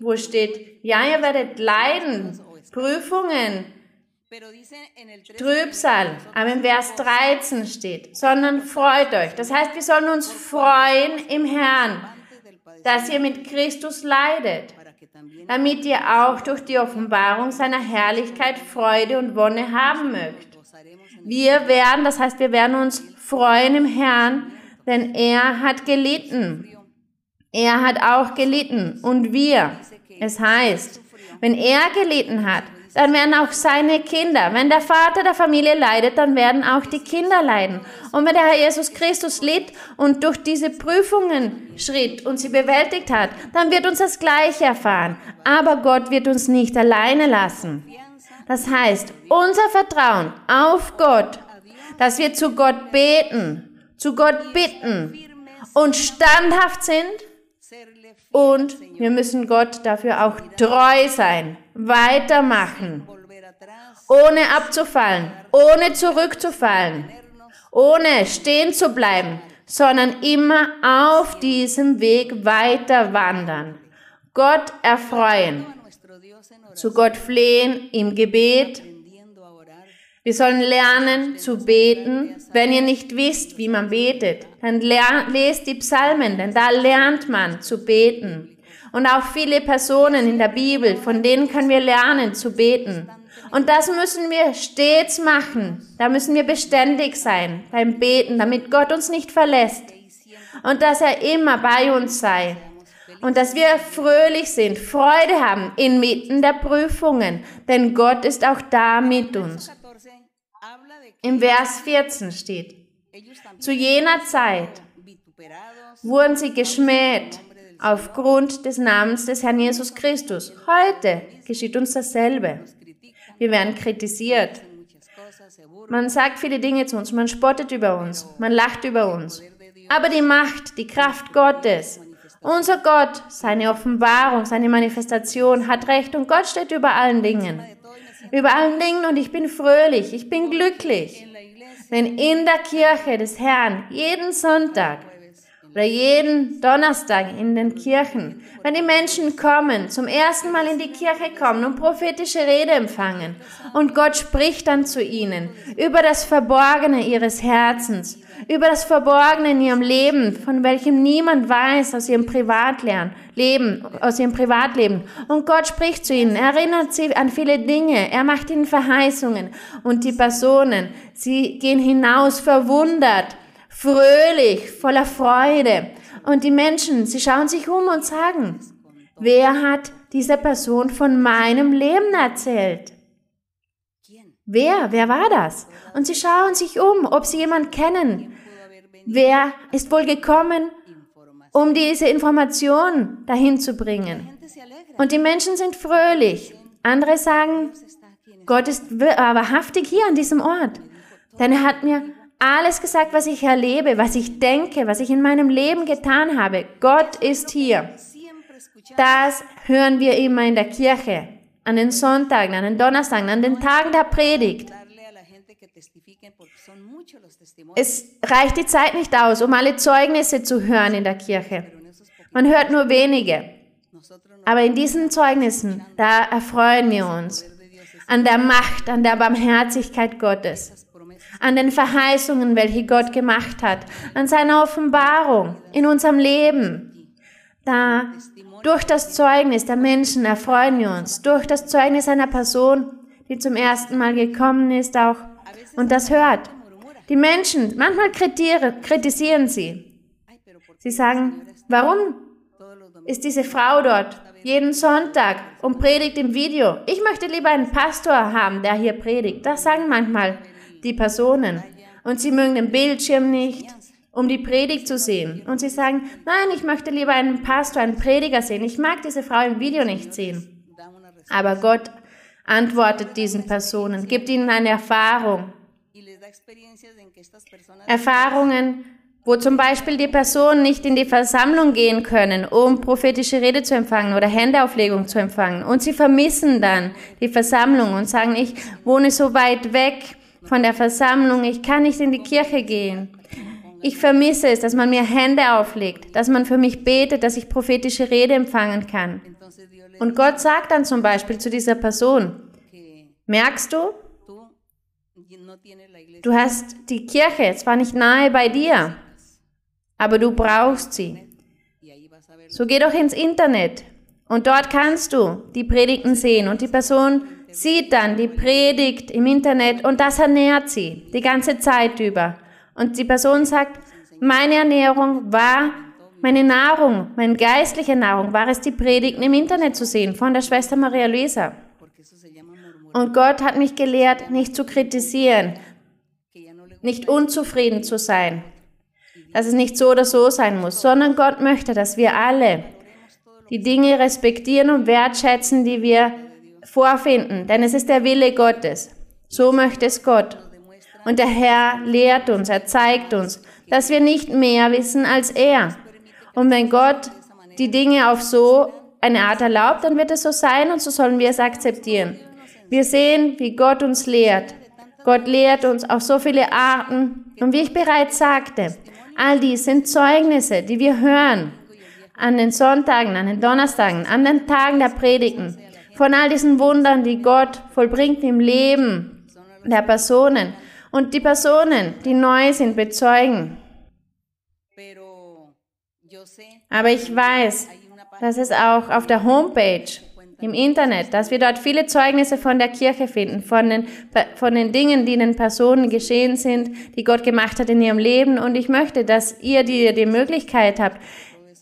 wo steht, ja, ihr werdet leiden, Prüfungen, Trübsal, aber im Vers 13 steht, sondern freut euch. Das heißt, wir sollen uns freuen im Herrn, dass ihr mit Christus leidet, damit ihr auch durch die Offenbarung seiner Herrlichkeit Freude und Wonne haben mögt. Wir werden, das heißt, wir werden uns freuen im Herrn, denn er hat gelitten. Er hat auch gelitten und wir. Es heißt, wenn er gelitten hat, dann werden auch seine Kinder. Wenn der Vater der Familie leidet, dann werden auch die Kinder leiden. Und wenn der Herr Jesus Christus litt und durch diese Prüfungen schritt und sie bewältigt hat, dann wird uns das Gleiche erfahren. Aber Gott wird uns nicht alleine lassen. Das heißt, unser Vertrauen auf Gott, dass wir zu Gott beten, zu Gott bitten und standhaft sind, und wir müssen Gott dafür auch treu sein, weitermachen, ohne abzufallen, ohne zurückzufallen, ohne stehen zu bleiben, sondern immer auf diesem Weg weiter wandern. Gott erfreuen, zu Gott flehen im Gebet, wir sollen lernen zu beten. Wenn ihr nicht wisst, wie man betet, dann lest die Psalmen, denn da lernt man zu beten. Und auch viele Personen in der Bibel, von denen können wir lernen zu beten. Und das müssen wir stets machen. Da müssen wir beständig sein beim Beten, damit Gott uns nicht verlässt. Und dass er immer bei uns sei. Und dass wir fröhlich sind, Freude haben inmitten der Prüfungen. Denn Gott ist auch da mit uns. Im Vers 14 steht, zu jener Zeit wurden sie geschmäht aufgrund des Namens des Herrn Jesus Christus. Heute geschieht uns dasselbe. Wir werden kritisiert. Man sagt viele Dinge zu uns, man spottet über uns, man lacht über uns. Aber die Macht, die Kraft Gottes, unser Gott, seine Offenbarung, seine Manifestation hat Recht und Gott steht über allen Dingen über allen Dingen und ich bin fröhlich, ich bin glücklich. Denn in der Kirche des Herrn, jeden Sonntag oder jeden Donnerstag in den Kirchen, wenn die Menschen kommen, zum ersten Mal in die Kirche kommen und prophetische Rede empfangen und Gott spricht dann zu ihnen über das Verborgene ihres Herzens, über das Verborgene in ihrem Leben, von welchem niemand weiß aus ihrem Privatleben, Leben, aus ihrem Privatleben. Und Gott spricht zu ihnen, erinnert sie an viele Dinge, er macht ihnen Verheißungen und die Personen, sie gehen hinaus verwundert, fröhlich, voller Freude. Und die Menschen, sie schauen sich um und sagen, wer hat dieser Person von meinem Leben erzählt? Wer? Wer war das? Und sie schauen sich um, ob sie jemanden kennen. Wer ist wohl gekommen, um diese Information dahin zu bringen? Und die Menschen sind fröhlich. Andere sagen, Gott ist wahrhaftig hier an diesem Ort. Denn er hat mir alles gesagt, was ich erlebe, was ich denke, was ich in meinem Leben getan habe. Gott ist hier. Das hören wir immer in der Kirche an den Sonntagen, an den Donnerstagen, an den Tagen der Predigt. Es reicht die Zeit nicht aus, um alle Zeugnisse zu hören in der Kirche. Man hört nur wenige. Aber in diesen Zeugnissen, da erfreuen wir uns an der Macht, an der Barmherzigkeit Gottes, an den Verheißungen, welche Gott gemacht hat, an seiner Offenbarung in unserem Leben. Da durch das Zeugnis der Menschen erfreuen wir uns. Durch das Zeugnis einer Person, die zum ersten Mal gekommen ist auch und das hört. Die Menschen, manchmal kritisieren sie. Sie sagen, warum ist diese Frau dort jeden Sonntag und predigt im Video? Ich möchte lieber einen Pastor haben, der hier predigt. Das sagen manchmal die Personen. Und sie mögen den Bildschirm nicht um die Predigt zu sehen. Und sie sagen, nein, ich möchte lieber einen Pastor, einen Prediger sehen. Ich mag diese Frau im Video nicht sehen. Aber Gott antwortet diesen Personen, gibt ihnen eine Erfahrung. Erfahrungen, wo zum Beispiel die Personen nicht in die Versammlung gehen können, um prophetische Rede zu empfangen oder Händeauflegung zu empfangen. Und sie vermissen dann die Versammlung und sagen, ich wohne so weit weg von der Versammlung, ich kann nicht in die Kirche gehen. Ich vermisse es, dass man mir Hände auflegt, dass man für mich betet, dass ich prophetische Rede empfangen kann. Und Gott sagt dann zum Beispiel zu dieser Person, merkst du, du hast die Kirche zwar nicht nahe bei dir, aber du brauchst sie. So geh doch ins Internet und dort kannst du die Predigten sehen und die Person sieht dann die Predigt im Internet und das ernährt sie die ganze Zeit über. Und die Person sagt, meine Ernährung war, meine Nahrung, meine geistliche Nahrung war es, die Predigten im Internet zu sehen von der Schwester Maria Luisa. Und Gott hat mich gelehrt, nicht zu kritisieren, nicht unzufrieden zu sein, dass es nicht so oder so sein muss, sondern Gott möchte, dass wir alle die Dinge respektieren und wertschätzen, die wir vorfinden, denn es ist der Wille Gottes. So möchte es Gott. Und der Herr lehrt uns, er zeigt uns, dass wir nicht mehr wissen als er. Und wenn Gott die Dinge auf so eine Art erlaubt, dann wird es so sein und so sollen wir es akzeptieren. Wir sehen, wie Gott uns lehrt. Gott lehrt uns auf so viele Arten. Und wie ich bereits sagte, All dies sind Zeugnisse, die wir hören an den Sonntagen, an den Donnerstagen, an den Tagen der Predigten, von all diesen Wundern, die Gott vollbringt im Leben der Personen. Und die Personen, die neu sind, bezeugen. Aber ich weiß, dass es auch auf der Homepage im Internet, dass wir dort viele Zeugnisse von der Kirche finden, von den, von den Dingen, die in den Personen geschehen sind, die Gott gemacht hat in ihrem Leben. Und ich möchte, dass ihr die, die Möglichkeit habt,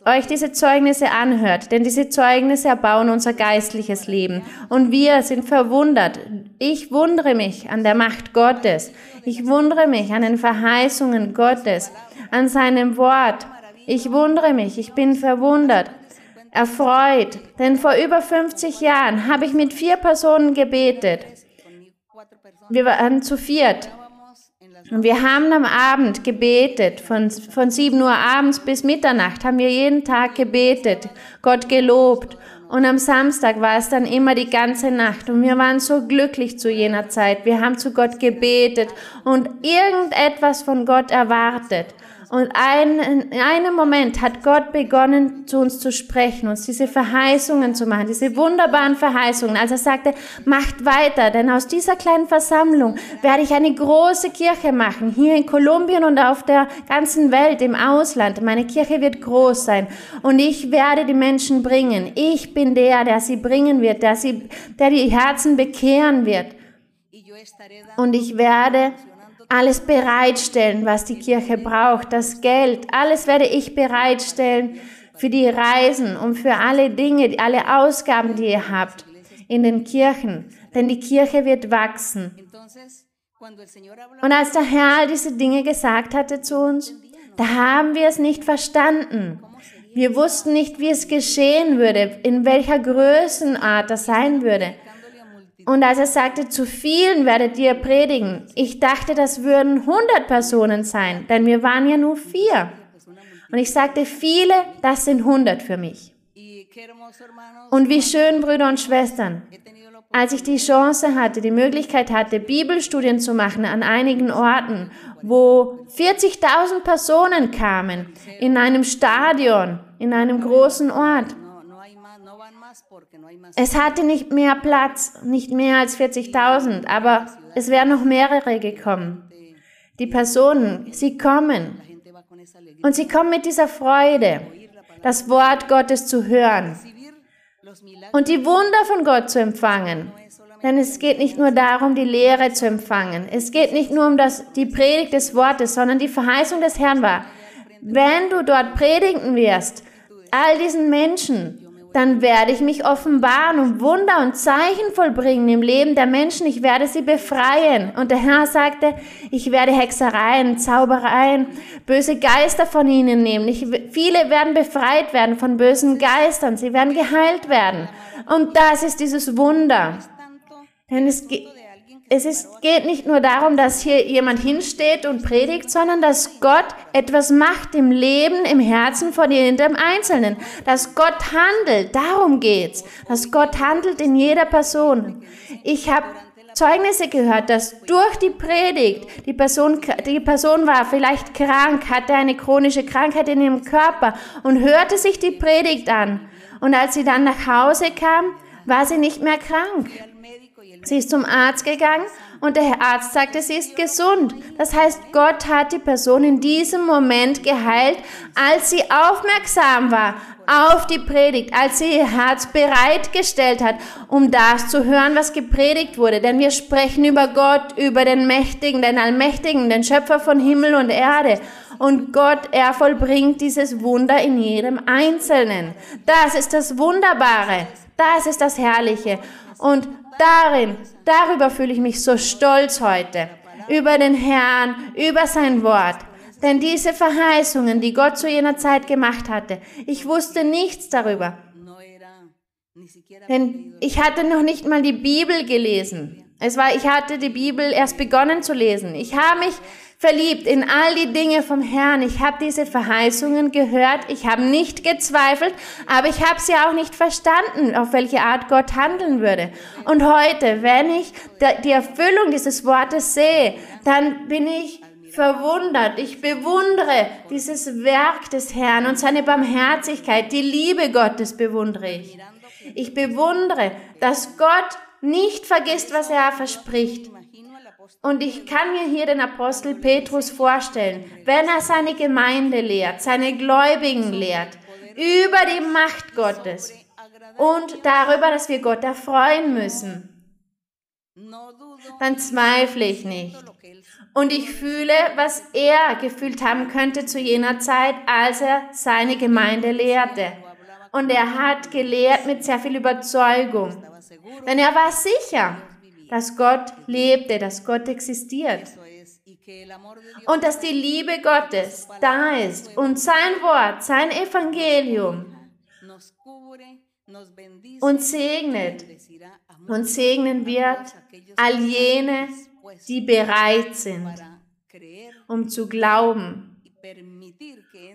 euch diese Zeugnisse anhört, denn diese Zeugnisse erbauen unser geistliches Leben. Und wir sind verwundert. Ich wundere mich an der Macht Gottes. Ich wundere mich an den Verheißungen Gottes, an seinem Wort. Ich wundere mich, ich bin verwundert erfreut, denn vor über 50 Jahren habe ich mit vier Personen gebetet. Wir waren zu viert. Und wir haben am Abend gebetet, von, von 7 Uhr abends bis Mitternacht haben wir jeden Tag gebetet, Gott gelobt. Und am Samstag war es dann immer die ganze Nacht. Und wir waren so glücklich zu jener Zeit. Wir haben zu Gott gebetet und irgendetwas von Gott erwartet. Und ein, in einem Moment hat Gott begonnen, zu uns zu sprechen, uns diese Verheißungen zu machen, diese wunderbaren Verheißungen. Als er sagte, macht weiter, denn aus dieser kleinen Versammlung werde ich eine große Kirche machen, hier in Kolumbien und auf der ganzen Welt, im Ausland. Meine Kirche wird groß sein und ich werde die Menschen bringen. Ich bin der, der sie bringen wird, der, sie, der die Herzen bekehren wird. Und ich werde alles bereitstellen, was die Kirche braucht, das Geld, alles werde ich bereitstellen für die Reisen und für alle Dinge, alle Ausgaben, die ihr habt in den Kirchen, denn die Kirche wird wachsen. Und als der Herr all diese Dinge gesagt hatte zu uns, da haben wir es nicht verstanden. Wir wussten nicht, wie es geschehen würde, in welcher Größenart das sein würde. Und als er sagte, zu vielen werdet ihr predigen, ich dachte, das würden 100 Personen sein, denn wir waren ja nur vier. Und ich sagte, viele, das sind 100 für mich. Und wie schön, Brüder und Schwestern, als ich die Chance hatte, die Möglichkeit hatte, Bibelstudien zu machen an einigen Orten, wo 40.000 Personen kamen, in einem Stadion, in einem großen Ort, es hatte nicht mehr Platz, nicht mehr als 40.000, aber es wären noch mehrere gekommen. Die Personen, sie kommen. Und sie kommen mit dieser Freude, das Wort Gottes zu hören und die Wunder von Gott zu empfangen. Denn es geht nicht nur darum, die Lehre zu empfangen. Es geht nicht nur um das, die Predigt des Wortes, sondern die Verheißung des Herrn war, wenn du dort predigen wirst, all diesen Menschen, dann werde ich mich offenbaren und Wunder und Zeichen vollbringen im Leben der Menschen. Ich werde sie befreien. Und der Herr sagte, ich werde Hexereien, Zaubereien, böse Geister von ihnen nehmen. Ich, viele werden befreit werden von bösen Geistern. Sie werden geheilt werden. Und das ist dieses Wunder. Denn es, es ist, geht nicht nur darum, dass hier jemand hinsteht und predigt, sondern dass Gott etwas macht im Leben, im Herzen von jedem Einzelnen. Dass Gott handelt, darum geht's. Dass Gott handelt in jeder Person. Ich habe Zeugnisse gehört, dass durch die Predigt die Person, die Person war vielleicht krank, hatte eine chronische Krankheit in ihrem Körper und hörte sich die Predigt an. Und als sie dann nach Hause kam, war sie nicht mehr krank. Sie ist zum Arzt gegangen und der Arzt sagte, sie ist gesund. Das heißt, Gott hat die Person in diesem Moment geheilt, als sie aufmerksam war auf die Predigt, als sie ihr Herz bereitgestellt hat, um das zu hören, was gepredigt wurde. Denn wir sprechen über Gott, über den Mächtigen, den Allmächtigen, den Schöpfer von Himmel und Erde. Und Gott, er vollbringt dieses Wunder in jedem Einzelnen. Das ist das Wunderbare. Das ist das Herrliche. Und darin, darüber fühle ich mich so stolz heute. Über den Herrn, über sein Wort. Denn diese Verheißungen, die Gott zu jener Zeit gemacht hatte, ich wusste nichts darüber. Denn ich hatte noch nicht mal die Bibel gelesen. Es war, ich hatte die Bibel erst begonnen zu lesen. Ich habe mich verliebt in all die Dinge vom Herrn. Ich habe diese Verheißungen gehört. Ich habe nicht gezweifelt, aber ich habe sie auch nicht verstanden, auf welche Art Gott handeln würde. Und heute, wenn ich die Erfüllung dieses Wortes sehe, dann bin ich verwundert. Ich bewundere dieses Werk des Herrn und seine Barmherzigkeit. Die Liebe Gottes bewundere ich. Ich bewundere, dass Gott nicht vergisst, was er verspricht. Und ich kann mir hier den Apostel Petrus vorstellen, wenn er seine Gemeinde lehrt, seine Gläubigen lehrt, über die Macht Gottes und darüber, dass wir Gott erfreuen müssen, dann zweifle ich nicht. Und ich fühle, was er gefühlt haben könnte zu jener Zeit, als er seine Gemeinde lehrte. Und er hat gelehrt mit sehr viel Überzeugung. Denn er war sicher, dass Gott lebte, dass Gott existiert. Und dass die Liebe Gottes da ist und sein Wort, sein Evangelium uns segnet und segnen wird all jene, die bereit sind, um zu glauben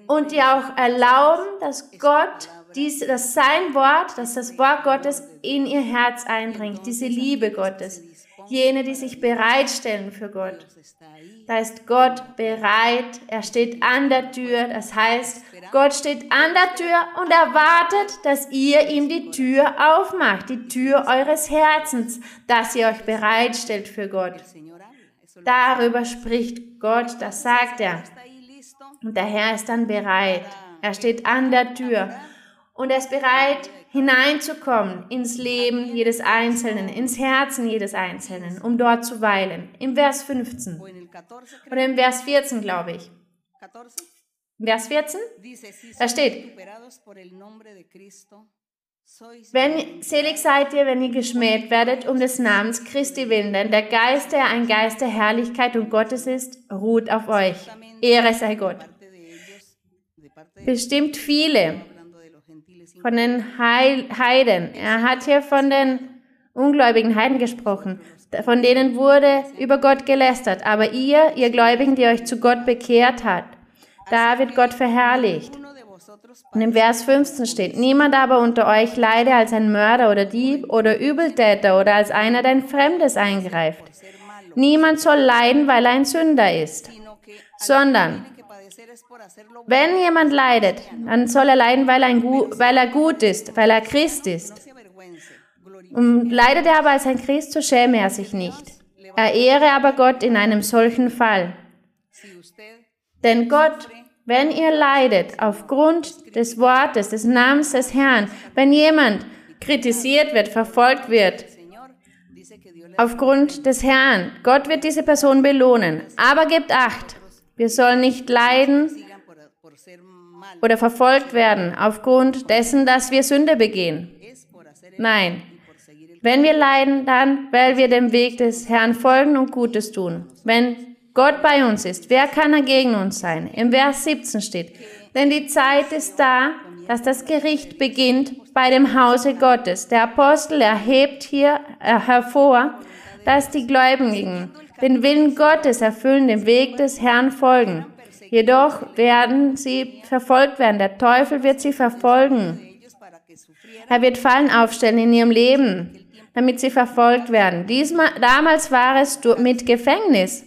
und die auch erlauben, dass Gott dies, dass sein Wort, dass das Wort Gottes in ihr Herz eindringt, diese Liebe Gottes. Jene, die sich bereitstellen für Gott. Da ist Gott bereit, er steht an der Tür, das heißt, Gott steht an der Tür und erwartet, dass ihr ihm die Tür aufmacht, die Tür eures Herzens, dass ihr euch bereitstellt für Gott. Darüber spricht Gott, das sagt er. Und der Herr ist dann bereit. Er steht an der Tür und er ist bereit, hineinzukommen ins Leben jedes Einzelnen, ins Herzen jedes Einzelnen, um dort zu weilen. Im Vers 15 oder im Vers 14, glaube ich. Vers 14? Da steht, wenn, selig seid ihr, wenn ihr geschmäht werdet um des Namens Christi willen, denn der Geist, der ein Geist der Herrlichkeit und Gottes ist, ruht auf euch. Ehre sei Gott. Bestimmt viele von den Heiden. Er hat hier von den ungläubigen Heiden gesprochen. Von denen wurde über Gott gelästert. Aber ihr, ihr Gläubigen, die euch zu Gott bekehrt habt, da wird Gott verherrlicht. Und im Vers 15 steht, niemand aber unter euch leide als ein Mörder oder Dieb oder Übeltäter oder als einer, der ein Fremdes eingreift. Niemand soll leiden, weil er ein Sünder ist, sondern wenn jemand leidet, dann soll er leiden, weil er, weil er gut ist, weil er Christ ist. Und leidet er aber als ein Christ, so schäme er sich nicht. Er ehre aber Gott in einem solchen Fall. Denn Gott, wenn ihr leidet aufgrund des Wortes, des Namens des Herrn, wenn jemand kritisiert wird, verfolgt wird, aufgrund des Herrn, Gott wird diese Person belohnen. Aber gebt acht, wir sollen nicht leiden oder verfolgt werden aufgrund dessen, dass wir Sünde begehen. Nein. Wenn wir leiden, dann, weil wir dem Weg des Herrn folgen und Gutes tun. Wenn Gott bei uns ist, wer kann er gegen uns sein? Im Vers 17 steht, denn die Zeit ist da, dass das Gericht beginnt bei dem Hause Gottes. Der Apostel erhebt hier äh, hervor, dass die Gläubigen den Willen Gottes erfüllen, dem Weg des Herrn folgen. Jedoch werden sie verfolgt werden. Der Teufel wird sie verfolgen. Er wird Fallen aufstellen in ihrem Leben, damit sie verfolgt werden. Diesmal, damals war es mit Gefängnis.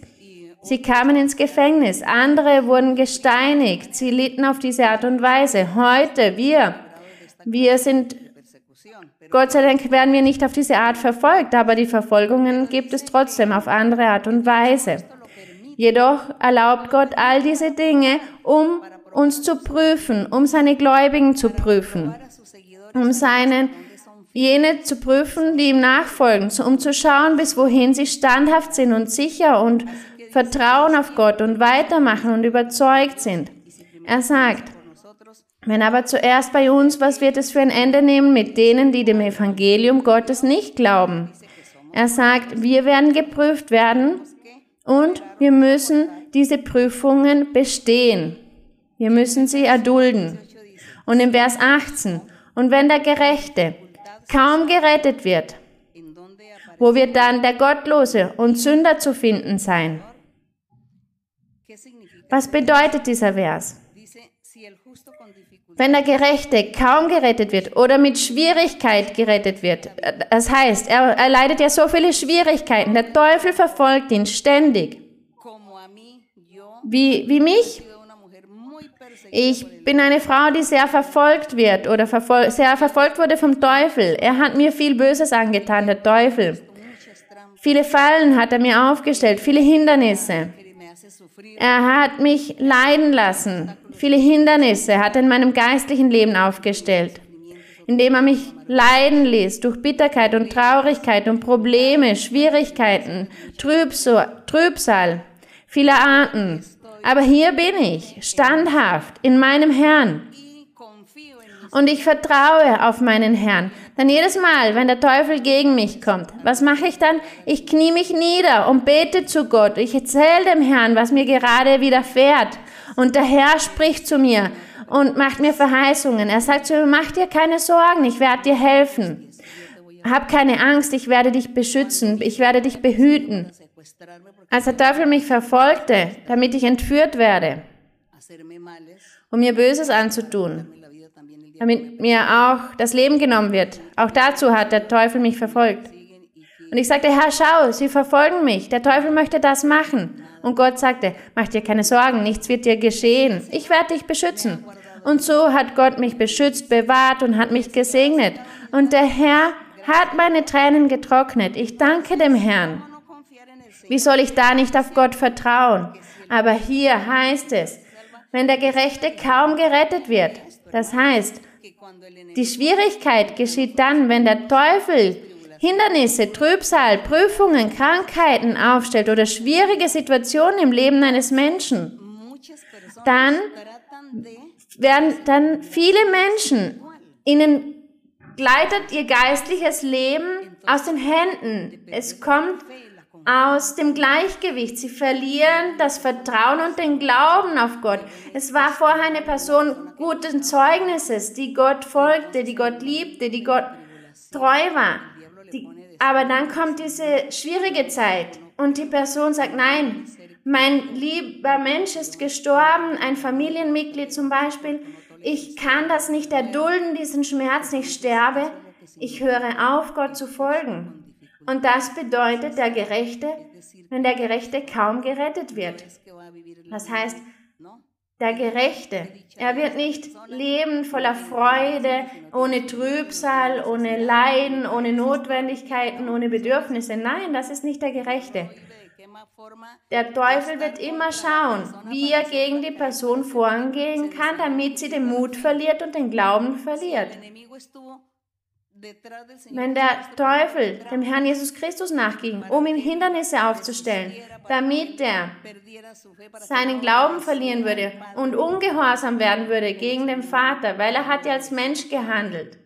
Sie kamen ins Gefängnis. Andere wurden gesteinigt. Sie litten auf diese Art und Weise. Heute, wir, wir sind, Gott sei Dank werden wir nicht auf diese Art verfolgt, aber die Verfolgungen gibt es trotzdem auf andere Art und Weise. Jedoch erlaubt Gott all diese Dinge, um uns zu prüfen, um seine Gläubigen zu prüfen, um seinen jene zu prüfen, die ihm nachfolgen, um zu schauen, bis wohin sie standhaft sind und sicher und vertrauen auf Gott und weitermachen und überzeugt sind. Er sagt, wenn aber zuerst bei uns, was wird es für ein Ende nehmen mit denen, die dem Evangelium Gottes nicht glauben? Er sagt, wir werden geprüft werden und wir müssen diese Prüfungen bestehen. Wir müssen sie erdulden. Und im Vers 18, und wenn der Gerechte kaum gerettet wird, wo wird dann der Gottlose und Sünder zu finden sein? Was bedeutet dieser Vers? Wenn der Gerechte kaum gerettet wird oder mit Schwierigkeit gerettet wird, das heißt, er, er leidet ja so viele Schwierigkeiten, der Teufel verfolgt ihn ständig. Wie, wie mich? Ich bin eine Frau, die sehr verfolgt wird oder verfol sehr verfolgt wurde vom Teufel. Er hat mir viel Böses angetan, der Teufel. Viele Fallen hat er mir aufgestellt, viele Hindernisse. Er hat mich leiden lassen. Viele Hindernisse hat er in meinem geistlichen Leben aufgestellt, indem er mich leiden ließ durch Bitterkeit und Traurigkeit und Probleme, Schwierigkeiten, Trübsal, viele Arten. Aber hier bin ich, standhaft in meinem Herrn. Und ich vertraue auf meinen Herrn. Denn jedes Mal, wenn der Teufel gegen mich kommt, was mache ich dann? Ich knie mich nieder und bete zu Gott. Ich erzähle dem Herrn, was mir gerade widerfährt. Und der Herr spricht zu mir und macht mir Verheißungen. Er sagt zu mir, mach dir keine Sorgen, ich werde dir helfen. Hab keine Angst, ich werde dich beschützen, ich werde dich behüten. Als der Teufel mich verfolgte, damit ich entführt werde, um mir Böses anzutun, damit mir auch das Leben genommen wird. Auch dazu hat der Teufel mich verfolgt. Und ich sagte, Herr, schau, sie verfolgen mich. Der Teufel möchte das machen. Und Gott sagte, mach dir keine Sorgen, nichts wird dir geschehen. Ich werde dich beschützen. Und so hat Gott mich beschützt, bewahrt und hat mich gesegnet. Und der Herr hat meine Tränen getrocknet. Ich danke dem Herrn. Wie soll ich da nicht auf Gott vertrauen? Aber hier heißt es, wenn der Gerechte kaum gerettet wird, das heißt, die Schwierigkeit geschieht dann, wenn der Teufel Hindernisse, Trübsal, Prüfungen, Krankheiten aufstellt oder schwierige Situationen im Leben eines Menschen, dann werden dann viele Menschen, ihnen gleitet ihr geistliches Leben aus den Händen. Es kommt aus dem Gleichgewicht. Sie verlieren das Vertrauen und den Glauben auf Gott. Es war vorher eine Person guten Zeugnisses, die Gott folgte, die Gott liebte, die Gott treu war. Die, aber dann kommt diese schwierige Zeit und die Person sagt, nein, mein lieber Mensch ist gestorben, ein Familienmitglied zum Beispiel. Ich kann das nicht erdulden, diesen Schmerz, ich sterbe. Ich höre auf, Gott zu folgen. Und das bedeutet der Gerechte, wenn der Gerechte kaum gerettet wird. Das heißt, der Gerechte, er wird nicht leben voller Freude, ohne Trübsal, ohne Leiden, ohne Notwendigkeiten, ohne Bedürfnisse. Nein, das ist nicht der Gerechte. Der Teufel wird immer schauen, wie er gegen die Person vorangehen kann, damit sie den Mut verliert und den Glauben verliert. Wenn der Teufel dem Herrn Jesus Christus nachging, um ihm Hindernisse aufzustellen, damit er seinen Glauben verlieren würde und ungehorsam werden würde gegen den Vater, weil er hat ja als Mensch gehandelt.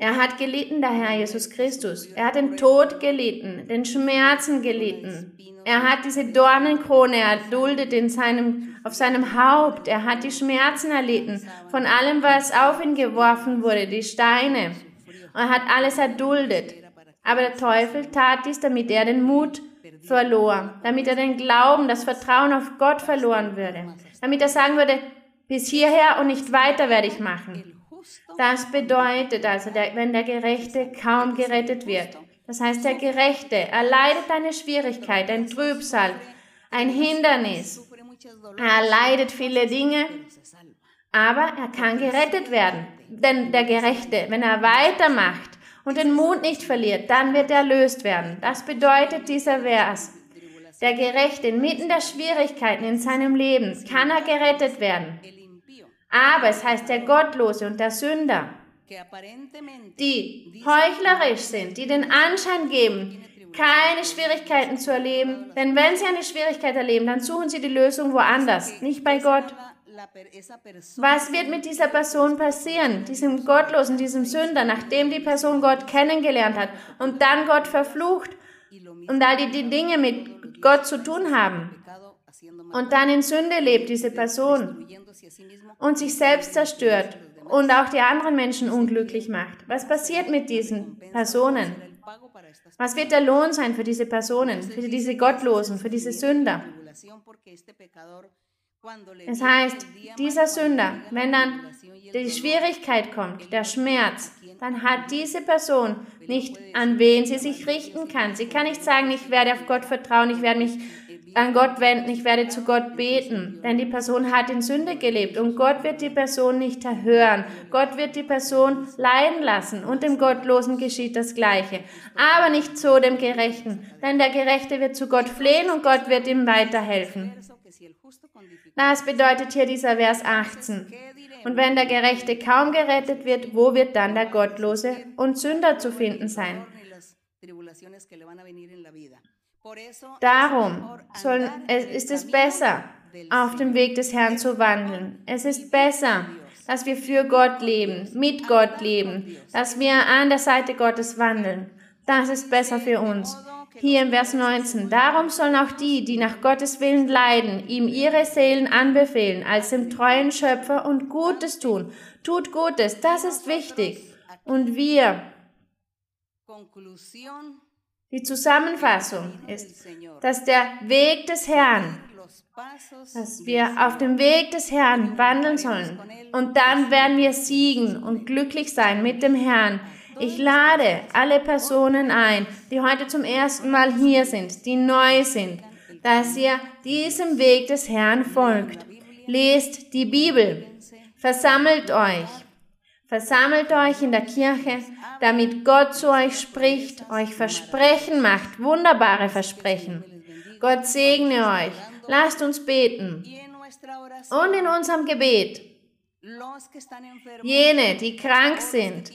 Er hat gelitten, der Herr Jesus Christus. Er hat den Tod gelitten, den Schmerzen gelitten. Er hat diese Dornenkrone erduldet in seinem, auf seinem Haupt. Er hat die Schmerzen erlitten von allem, was auf ihn geworfen wurde, die Steine. er hat alles erduldet. Aber der Teufel tat dies, damit er den Mut verlor, damit er den Glauben, das Vertrauen auf Gott verloren würde, damit er sagen würde, bis hierher und nicht weiter werde ich machen. Das bedeutet also, der, wenn der Gerechte kaum gerettet wird. Das heißt, der Gerechte erleidet eine Schwierigkeit, ein Trübsal, ein Hindernis. Er erleidet viele Dinge, aber er kann gerettet werden. Denn der Gerechte, wenn er weitermacht und den Mut nicht verliert, dann wird er erlöst werden. Das bedeutet dieser Vers. Der Gerechte inmitten der Schwierigkeiten in seinem Leben kann er gerettet werden. Aber es heißt der Gottlose und der Sünder, die heuchlerisch sind, die den Anschein geben, keine Schwierigkeiten zu erleben. Denn wenn sie eine Schwierigkeit erleben, dann suchen sie die Lösung woanders, nicht bei Gott. Was wird mit dieser Person passieren, diesem Gottlosen, diesem Sünder, nachdem die Person Gott kennengelernt hat und dann Gott verflucht und all die, die Dinge mit Gott zu tun haben? Und dann in Sünde lebt diese Person und sich selbst zerstört und auch die anderen Menschen unglücklich macht. Was passiert mit diesen Personen? Was wird der Lohn sein für diese Personen, für diese Gottlosen, für diese Sünder? Es heißt, dieser Sünder, wenn dann die Schwierigkeit kommt, der Schmerz, dann hat diese Person nicht, an wen sie sich richten kann. Sie kann nicht sagen, ich werde auf Gott vertrauen, ich werde mich an Gott wenden, ich werde zu Gott beten, denn die Person hat in Sünde gelebt und Gott wird die Person nicht erhören. Gott wird die Person leiden lassen und dem Gottlosen geschieht das Gleiche. Aber nicht so dem Gerechten, denn der Gerechte wird zu Gott flehen und Gott wird ihm weiterhelfen. Das bedeutet hier dieser Vers 18. Und wenn der Gerechte kaum gerettet wird, wo wird dann der Gottlose und Sünder zu finden sein? Darum soll, ist es besser, auf dem Weg des Herrn zu wandeln. Es ist besser, dass wir für Gott leben, mit Gott leben, dass wir an der Seite Gottes wandeln. Das ist besser für uns. Hier im Vers 19. Darum sollen auch die, die nach Gottes Willen leiden, ihm ihre Seelen anbefehlen, als dem treuen Schöpfer und Gutes tun. Tut Gutes, das ist wichtig. Und wir, die Zusammenfassung ist, dass der Weg des Herrn, dass wir auf dem Weg des Herrn wandeln sollen. Und dann werden wir siegen und glücklich sein mit dem Herrn. Ich lade alle Personen ein, die heute zum ersten Mal hier sind, die neu sind, dass ihr diesem Weg des Herrn folgt. Lest die Bibel, versammelt euch, Versammelt euch in der Kirche, damit Gott zu euch spricht, euch Versprechen macht, wunderbare Versprechen. Gott segne euch. Lasst uns beten. Und in unserem Gebet, jene, die krank sind,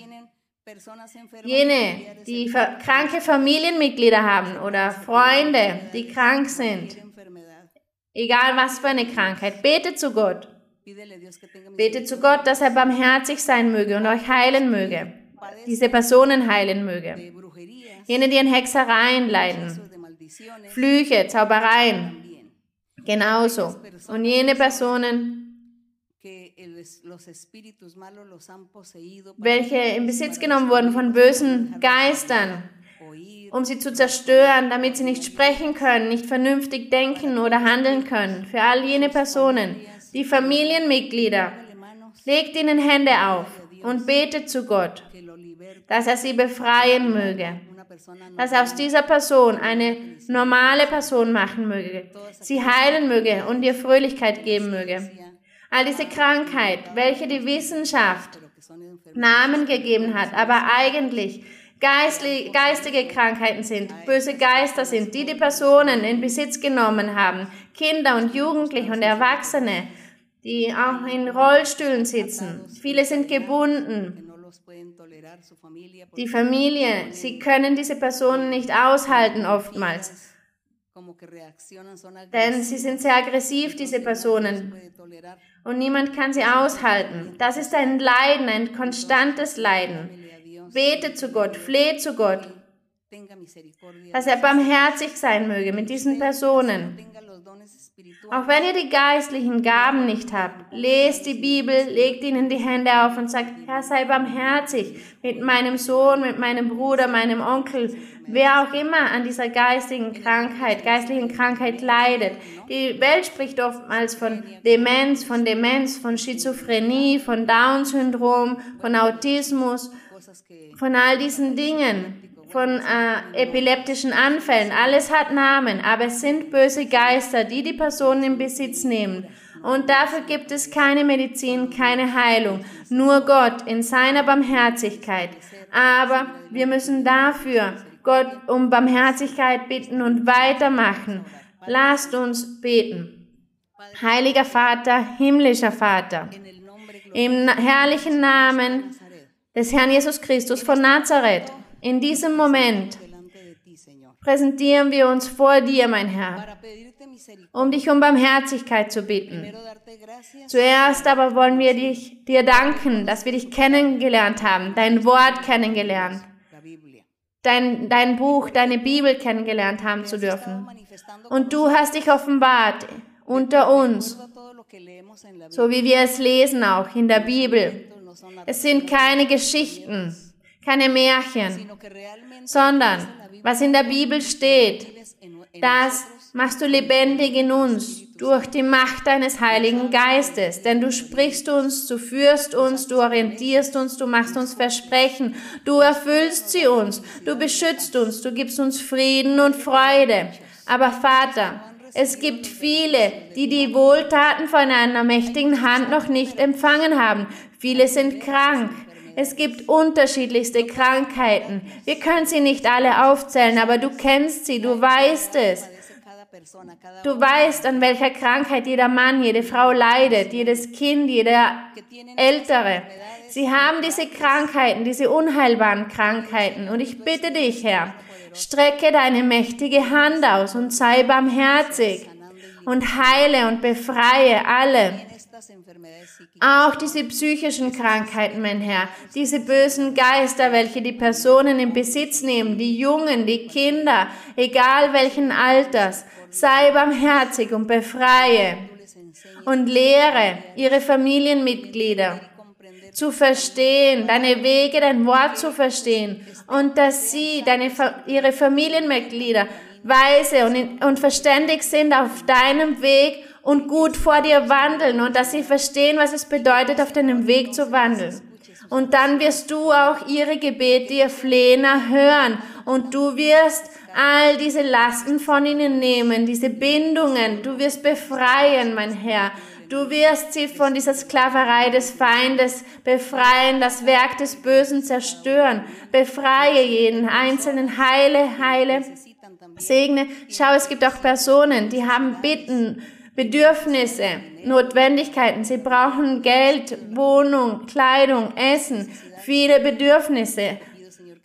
jene, die kranke Familienmitglieder haben oder Freunde, die krank sind, egal was für eine Krankheit, betet zu Gott. Bete zu Gott, dass er barmherzig sein möge und euch heilen möge, diese Personen heilen möge. Jene, die an Hexereien leiden, Flüche, Zaubereien, genauso. Und jene Personen, welche in Besitz genommen wurden von bösen Geistern, um sie zu zerstören, damit sie nicht sprechen können, nicht vernünftig denken oder handeln können. Für all jene Personen, die Familienmitglieder. Legt ihnen Hände auf und betet zu Gott, dass er sie befreien möge, dass er aus dieser Person eine normale Person machen möge, sie heilen möge und ihr Fröhlichkeit geben möge. All diese Krankheit, welche die Wissenschaft Namen gegeben hat, aber eigentlich geistige Krankheiten sind, böse Geister sind, die die Personen in Besitz genommen haben, Kinder und Jugendliche und Erwachsene, die auch in Rollstühlen sitzen. Viele sind gebunden. Die Familie, sie können diese Personen nicht aushalten oftmals. Denn sie sind sehr aggressiv, diese Personen. Und niemand kann sie aushalten. Das ist ein Leiden, ein konstantes Leiden. Bete zu Gott, flehe zu Gott, dass er barmherzig sein möge mit diesen Personen Auch wenn ihr die geistlichen Gaben nicht habt, lest die Bibel, legt ihnen die Hände auf und sagt, Herr, sei barmherzig mit meinem Sohn, mit meinem Bruder, meinem Onkel, wer auch immer an dieser geistigen Krankheit, geistlichen Krankheit leidet. Die Welt spricht oftmals von Demenz, von Demenz, von Schizophrenie, von Down-Syndrom, von Autismus, von all diesen Dingen von äh, epileptischen Anfällen. Alles hat Namen, aber es sind böse Geister, die die Personen in Besitz nehmen. Und dafür gibt es keine Medizin, keine Heilung, nur Gott in seiner Barmherzigkeit. Aber wir müssen dafür Gott um Barmherzigkeit bitten und weitermachen. Lasst uns beten. Heiliger Vater, himmlischer Vater, im herrlichen Namen des Herrn Jesus Christus von Nazareth, in diesem Moment präsentieren wir uns vor dir, mein Herr, um dich um Barmherzigkeit zu bitten. Zuerst aber wollen wir dich, dir danken, dass wir dich kennengelernt haben, dein Wort kennengelernt, dein, dein Buch, deine Bibel kennengelernt haben zu dürfen. Und du hast dich offenbart unter uns, so wie wir es lesen auch in der Bibel. Es sind keine Geschichten, keine Märchen, sondern was in der Bibel steht, das machst du lebendig in uns durch die Macht deines Heiligen Geistes. Denn du sprichst uns, du führst uns, du orientierst uns, du machst uns Versprechen, du erfüllst sie uns, du beschützt uns, du gibst uns Frieden und Freude. Aber Vater, es gibt viele, die die Wohltaten von einer mächtigen Hand noch nicht empfangen haben. Viele sind krank. Es gibt unterschiedlichste Krankheiten. Wir können sie nicht alle aufzählen, aber du kennst sie, du weißt es. Du weißt, an welcher Krankheit jeder Mann, jede Frau leidet, jedes Kind, jeder Ältere. Sie haben diese Krankheiten, diese unheilbaren Krankheiten. Und ich bitte dich, Herr, strecke deine mächtige Hand aus und sei barmherzig und heile und befreie alle auch diese psychischen Krankheiten, mein Herr, diese bösen Geister, welche die Personen in Besitz nehmen, die Jungen, die Kinder, egal welchen Alters, sei barmherzig und befreie und lehre ihre Familienmitglieder zu verstehen, deine Wege, dein Wort zu verstehen und dass sie, deine, ihre Familienmitglieder, weise und, und verständig sind auf deinem Weg und gut vor dir wandeln und dass sie verstehen, was es bedeutet, auf deinem Weg zu wandeln. Und dann wirst du auch ihre Gebete, ihr Flehen erhören und du wirst all diese Lasten von ihnen nehmen, diese Bindungen, du wirst befreien, mein Herr. Du wirst sie von dieser Sklaverei des Feindes befreien, das Werk des Bösen zerstören. Befreie jeden einzelnen, heile, heile, segne. Schau, es gibt auch Personen, die haben Bitten, Bedürfnisse, Notwendigkeiten. Sie brauchen Geld, Wohnung, Kleidung, Essen, viele Bedürfnisse.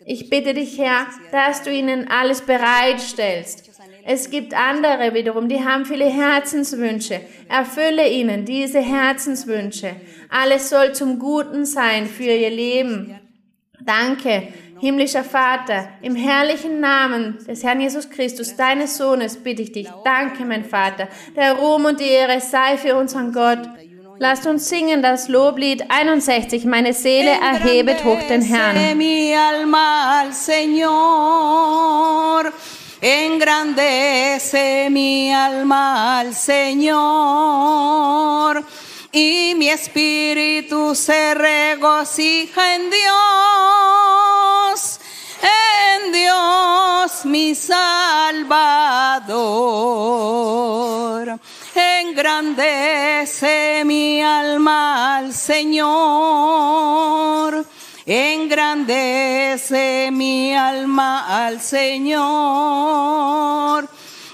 Ich bitte dich, Herr, dass du ihnen alles bereitstellst. Es gibt andere wiederum, die haben viele Herzenswünsche. Erfülle ihnen diese Herzenswünsche. Alles soll zum Guten sein für ihr Leben. Danke, Himmlischer Vater, im herrlichen Namen des Herrn Jesus Christus, deines Sohnes, bitte ich dich, danke, mein Vater, der Ruhm und die Ehre sei für unseren Gott. Lasst uns singen das Loblied 61, meine Seele erhebet hoch den Herrn. Engrandece mi alma al Señor. Y mi espíritu se regocija en Dios, Dios mi Salvador. Engrandece mi alma al Señor. Engrandece mi alma al Señor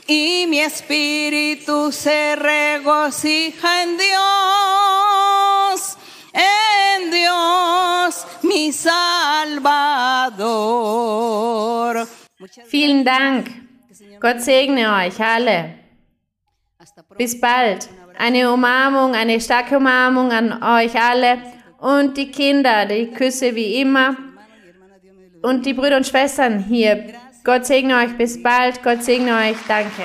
y mi espíritu se regocija en Dios, Dios, mi Salvador. Vielen Dank. Gott segne euch alle. Bis bald. Eine Umarmung, eine starke Umarmung an euch alle und die Kinder, die Küsse wie immer und die Brüder und Schwestern hier Gott segne euch. Bis bald. Gott segne euch. Danke.